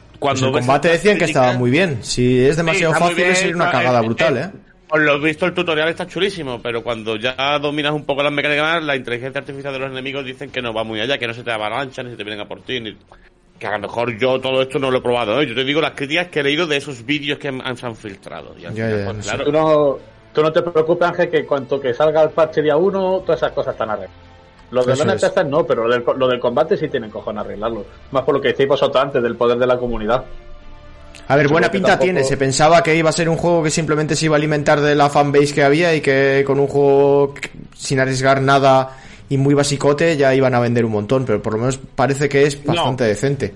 Pues
Cuando
el
ves
combate decían que estaba muy bien. Si es demasiado
Sí,
fácil,
bien,
sería una cagada brutal,
¿eh? Por lo visto, el tutorial está chulísimo, pero cuando ya dominas un poco las mecánicas, la inteligencia artificial de los enemigos dicen que no va muy allá, que no se te avalancha, ni se te vienen a por ti, ni... Que a lo mejor yo todo esto no lo he probado, ¿eh? Yo te digo las críticas que he leído de esos vídeos que han, se han filtrado. Y al
Ya,
final,
ya,
pues,
no
claro,
Tú no, tú no te preocupes, Ángel, que cuanto que salga el parche día 1, todas esas cosas están arregladas. Los de los
es.
No, pero lo del, lo del combate sí tienen cojones arreglarlo. Más por lo que decís vosotros antes del poder de la comunidad.
A ver, buena pinta
tampoco-
tiene. Se pensaba que iba a ser un juego que simplemente se iba a alimentar de la fanbase que había y que con un juego sin arriesgar nada y muy basicote ya iban a vender un montón, pero por lo menos parece que es bastante decente.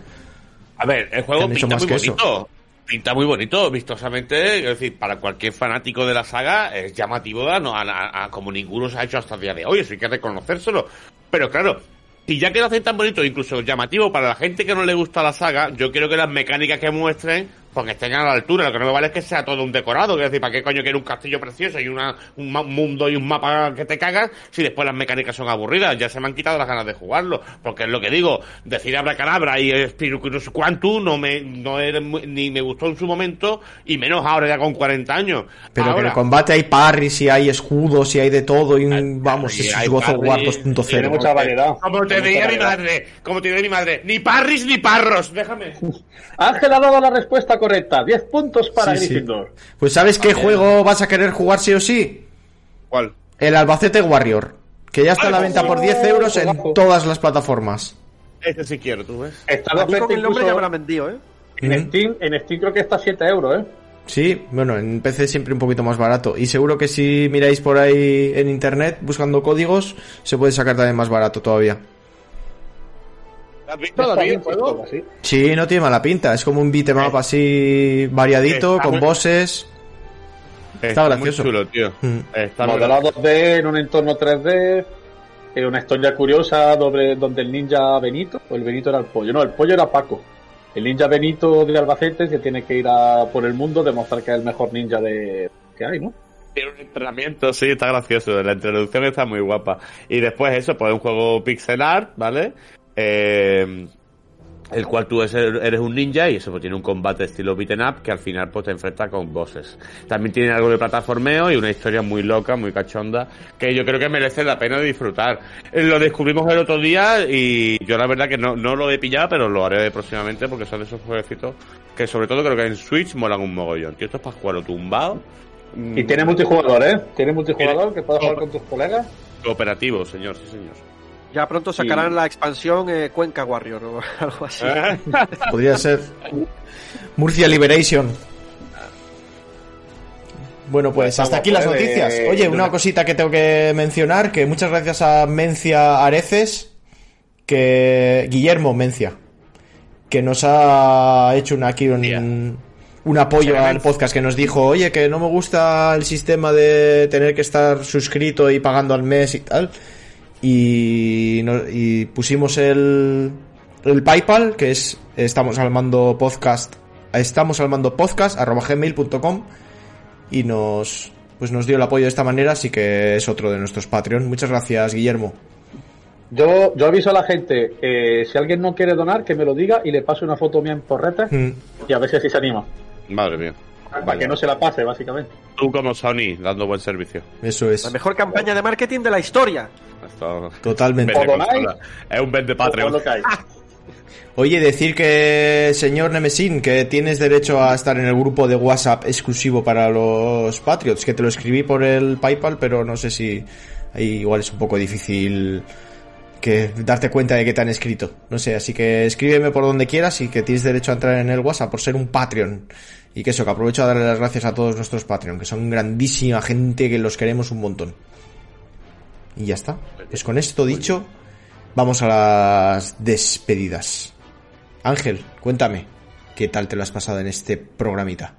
A ver, el juego pinta
más
muy
que eso.
bonito. Pinta muy bonito, vistosamente. Es decir, para cualquier fanático de la saga es llamativo no- a- a- a como ninguno se ha hecho hasta el día de hoy. Eso hay que reconocérselo. Pero claro, si ya que lo hacen tan bonito, incluso llamativo para la gente que no le gusta la saga, yo quiero que las mecánicas que muestren pues estén a la altura. Lo que no me vale es que sea todo un decorado. Es decir, ¿para qué coño quiere un castillo precioso y una, un mundo y un mapa que te cagas si después las mecánicas son aburridas? Ya se me han quitado las ganas de jugarlo. Porque es lo que digo, decir abracadabra y Spirituous Quantum no me, no era ni me gustó en su momento y menos ahora ya con 40 años.
Pero que en
ahora,
el combate hay parries y hay escudos y hay de todo y un, vamos,
y
es
hay
God of War
parries,
Tiene
2.0.
mucha variedad.
como te diría mi madre, como te diría mi madre, ni parris ni parros, déjame.
Ángel ha dado la respuesta correcta. 10 puntos para
Sí, sí.
Gryffindor.
Pues ¿sabes qué juego vas a querer jugar sí o sí?
¿Cuál?
El Albacete Warrior, que ya está a la venta por
oh,
10 euros en todas las plataformas.
Este sí quiero, tú ves.
Está de
A mí
oferta
el nombre ya me
incluso
lo han vendido, ¿eh?
en. Steam. En Steam creo que está a 7 euros, ¿eh?
Sí, bueno, en PC siempre un poquito más barato. Y seguro que si miráis por ahí en internet buscando códigos, se puede sacar también más barato todavía.
¿Has
Está bien
juego?
así.
Sí, no tiene mala pinta. Es como un beat'em up
Eh,
así variadito,
está
con
muy-
bosses.
Está,
gracioso.
muy chulo, tío.
Mm.
Está muy
Modelado 2D en un entorno 3D. eh, una historia curiosa donde el ninja Benito, o el Benito era el pollo, no, el pollo era Paco. El ninja Benito de Albacete que tiene que ir a por el mundo demostrar que es el mejor ninja de que hay, ¿no?
Tiene un entrenamiento, sí, está gracioso. La introducción está muy guapa. Y después eso, pues un juego pixel art, ¿vale? Eh, el cual tú eres, un ninja y eso pues tiene un combate estilo beaten up que al final pues te enfrenta con bosses. También tiene algo de plataformeo y una historia muy loca, muy cachonda, que yo creo que merece la pena de disfrutar. Eh, Lo descubrimos el otro día y yo la verdad que no, no lo he pillado, pero lo haré próximamente porque son de esos jueguecitos que sobre todo creo que en Switch molan un mogollón. Tío, esto es para jugarlo tumbado.
Y tiene multijugador, ¿eh? Tiene multijugador que puedes jugar con tus colegas.
Cooperativo, señor, sí, señor.
Ya pronto sacarán la expansión eh, Cuenca Warrior o algo así.
Podría ser Murcia Liberation. Bueno, pues hasta aquí las noticias.
eh,
Oye, una cosita que tengo que mencionar, que muchas gracias a Mencia Areces, que Guillermo Mencia, que nos ha hecho una, aquí un, un apoyo al podcast, que nos dijo, oye, que no me gusta el sistema de tener que estar suscrito y pagando al mes y tal. Y, no- y pusimos el, el PayPal, que es estamos al mando podcast, estamos al mando podcast arroba gmail.com y nos pues nos dio el apoyo de esta manera, así que es otro de nuestros Patreon. Muchas gracias, Guillermo.
Yo, yo aviso a la gente, eh, si alguien no quiere donar, que me lo diga y le paso una foto mía en porrete
Mm.
y a ver si así se anima.
Madre mía.
Para que no se la pase, básicamente.
Tú como Sony, dando buen servicio.
Eso es,
La mejor campaña de marketing de la historia.
Esto...
totalmente.
Es un vende Patreon.
Oye, decir que, señor Nemesin, que tienes derecho a estar en el grupo de WhatsApp exclusivo para los Patriots, que te lo escribí por el PayPal, pero no sé si ahí igual es un poco difícil que darte cuenta de que te han escrito. No sé, así que escríbeme por donde quieras y que tienes derecho a entrar en el WhatsApp por ser un Patreon. Y que eso, que aprovecho a darle las gracias a todos nuestros Patreon, que son grandísima gente que los queremos un montón. Y ya está. Pues con esto dicho, vamos a las despedidas. Ángel, cuéntame, ¿qué tal te lo has pasado en este programita?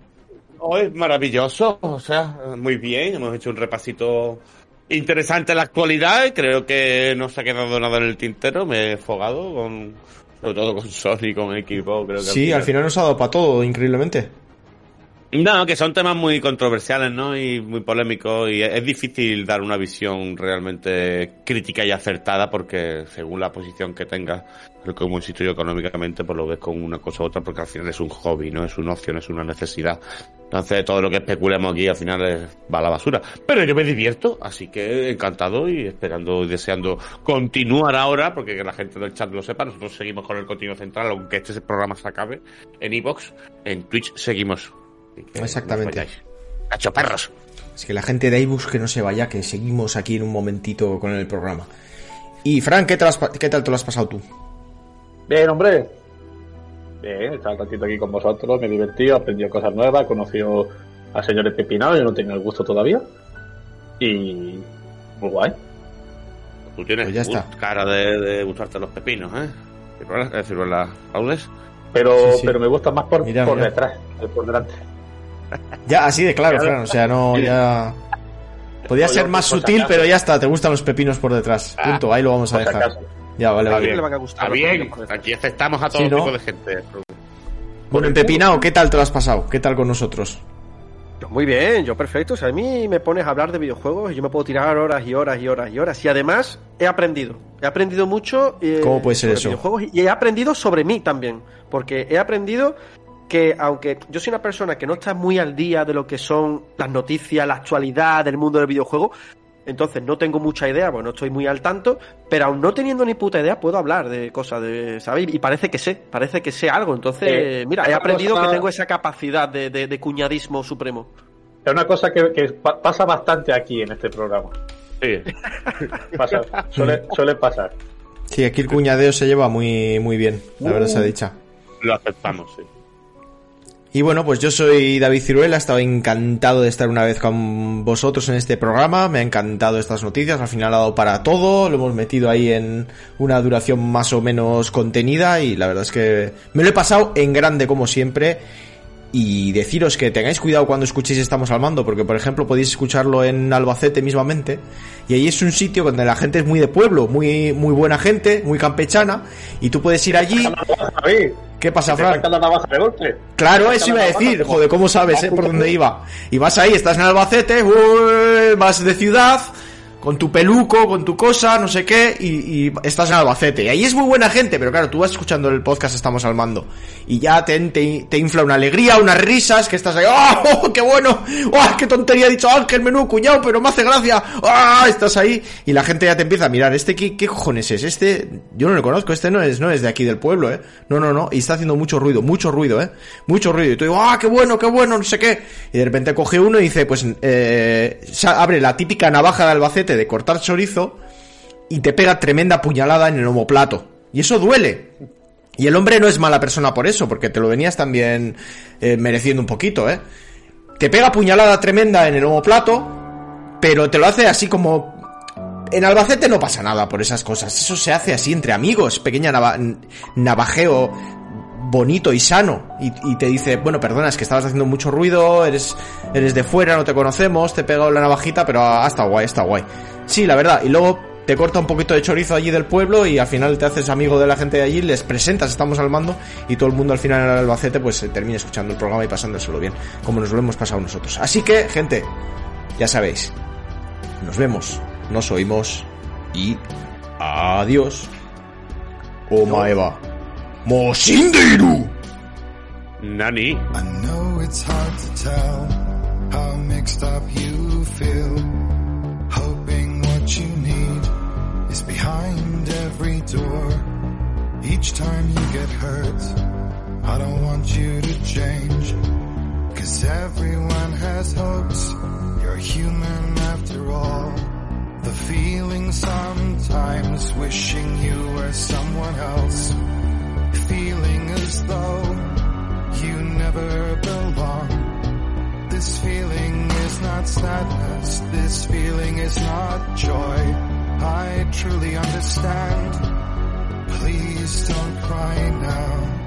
Hoy maravilloso, o sea, muy bien. Hemos hecho un repasito interesante en la actualidad creo que no se ha quedado nada en el tintero. Me he fogado con, sobre todo con Sony, con equipo. Creo que
Sí, al final nos ha dado para todo, increíblemente.
No, que son temas muy controversiales, ¿no? Y muy polémicos y es difícil dar una visión realmente crítica y acertada porque según la posición que tengas, como insisto yo económicamente, pues lo ves con una cosa u otra porque al final es un hobby, ¿no? Es una opción, es una necesidad. Entonces todo lo que especulemos aquí al final es, va a la basura. Pero yo me divierto, así que encantado y esperando y deseando continuar ahora, porque que la gente del chat lo sepa, nosotros seguimos con el contenido central, aunque este programa se acabe en Evox, en Twitch seguimos
Exactamente.
Cacho perros.
Es que la gente de iBooks que no se vaya, que seguimos aquí en un momentito con el programa. Y Frank, ¿qué, tal, qué tal te lo has pasado tú?
Bien, hombre. Bien, estaba un ratito aquí con vosotros, me he divertido, he aprendido cosas nuevas, he conocido al señor Pepinado, yo no tengo el gusto todavía. Y. Muy guay.
Tú tienes
Pues ya está.
cara de, de gustarte los pepinos, ¿eh? Es decir, las audes.
Pero,
Sí, sí.
pero me gusta más por,
Mira,
por
mira.
detrás, que por delante.
Ya, así de claro, Fran, o sea, no, ya... Podía
Oye,
ser más sutil, pero ya está, te gustan los pepinos por detrás. Punto, ahí lo vamos a dejar. Ya, vale,
A
vale.
quién le van a gustar
Está bien,
detrás?
aquí aceptamos a todo
Sí, ¿no?
tipo de gente.
Bueno, en Pepinao, ¿qué tal te lo has pasado? ¿Qué tal con nosotros?
Yo muy bien, yo perfecto. O sea, a mí me pones a hablar de videojuegos y yo me puedo tirar horas y horas y horas y horas. Y además he aprendido. He aprendido mucho. eh,
¿Cómo puede ser
sobre
eso?
videojuegos y he aprendido sobre mí también. Porque he aprendido que aunque yo soy una persona que no está muy al día de lo que son las noticias, la actualidad del mundo del videojuego, entonces no tengo mucha idea, pues no estoy muy al tanto, pero aún no teniendo ni puta idea puedo hablar de cosas de, ¿sabes? Y parece que sé, parece que sé algo. Entonces,
Eh,
mira, he aprendido
cosa-
que tengo esa capacidad de, de- de cuñadismo supremo.
Es una cosa que, que pa- pasa bastante aquí en este programa.
Sí.
Pasa, suele, suele pasar.
Sí, aquí el cuñadeo se lleva muy, muy bien, la verdad se ha dicha.
Lo aceptamos, sí.
Y bueno, pues yo soy David Ciruela, estaba encantado de estar una vez con vosotros en este programa, me ha encantado estas noticias, al final ha dado para todo, lo hemos metido ahí en una duración más o menos contenida y la verdad es que me lo he pasado en grande como siempre. Y deciros que tengáis cuidado cuando escuchéis Estamos al Mando, porque por ejemplo podéis escucharlo en Albacete mismamente, y ahí es un sitio donde la gente es muy de pueblo, muy, muy buena gente, muy campechana, y tú puedes ir allí... ¿Qué pasa, Fran?
sacan la navaja de golpe.
Claro, eso iba a decir. Joder, ¿cómo sabes, eh? Por dónde iba. Y vas ahí, estás en Albacete, vas de ciudad, con tu peluco, con tu cosa, no sé qué, y, estás en Albacete. Y ahí es muy buena gente, pero claro, tú vas escuchando el podcast Estamos al Mando. Y ya te, te, infla una alegría, unas risas, que estás ahí, ¡oh, qué bueno! ¡Oh, qué tontería ha dicho Ángel, menú, cuñado, pero me hace gracia! ¡Ah! Estás ahí, y la gente ya te empieza a mirar, ¿este qué, qué cojones es? Este, yo no lo conozco, este no es, no es de aquí del pueblo, ¿eh? No, no, no, y está haciendo mucho ruido, mucho ruido, ¿eh? Mucho ruido. Y tú digo, ¡ah, qué bueno, qué bueno, no sé qué! Y de repente coge uno y dice, pues, eh, abre la típica navaja de Albacete de cortar chorizo y te pega tremenda puñalada en el homoplato. Y eso duele. Y el hombre no es mala persona por eso, porque te lo venías también eh, mereciendo un poquito, ¿eh? Te pega puñalada tremenda en el homoplato, pero te lo hace así como... En Albacete no pasa nada por esas cosas, eso se hace así entre amigos, pequeña nava- navajeo bonito y sano. Y, y te dice, bueno, perdona, es que estabas haciendo mucho ruido, eres, eres de fuera, no te conocemos, te he pegado la navajita, pero ah, está guay, está guay. Sí, la verdad, y luego te corta un poquito de chorizo allí del pueblo y al final te haces amigo de la gente de allí, les presentas, estamos al mando y todo el mundo al final en el Albacete pues eh, termina escuchando el programa y pasándoselo bien, como nos lo hemos pasado nosotros. Así que, gente, ya sabéis, nos vemos, nos oímos y adiós. Omaeva. Moshinderu.
Nani.
I know it's hard to tell how mixed up you feel. Hoping what you need is behind every door. Each time you get hurt, I don't want you to change. Cause everyone has hopes, you're human after all. The feeling sometimes wishing you were someone else. Feeling as though you never belong. This feeling is not sadness, this feeling is not joy. I truly understand. Please don't cry now.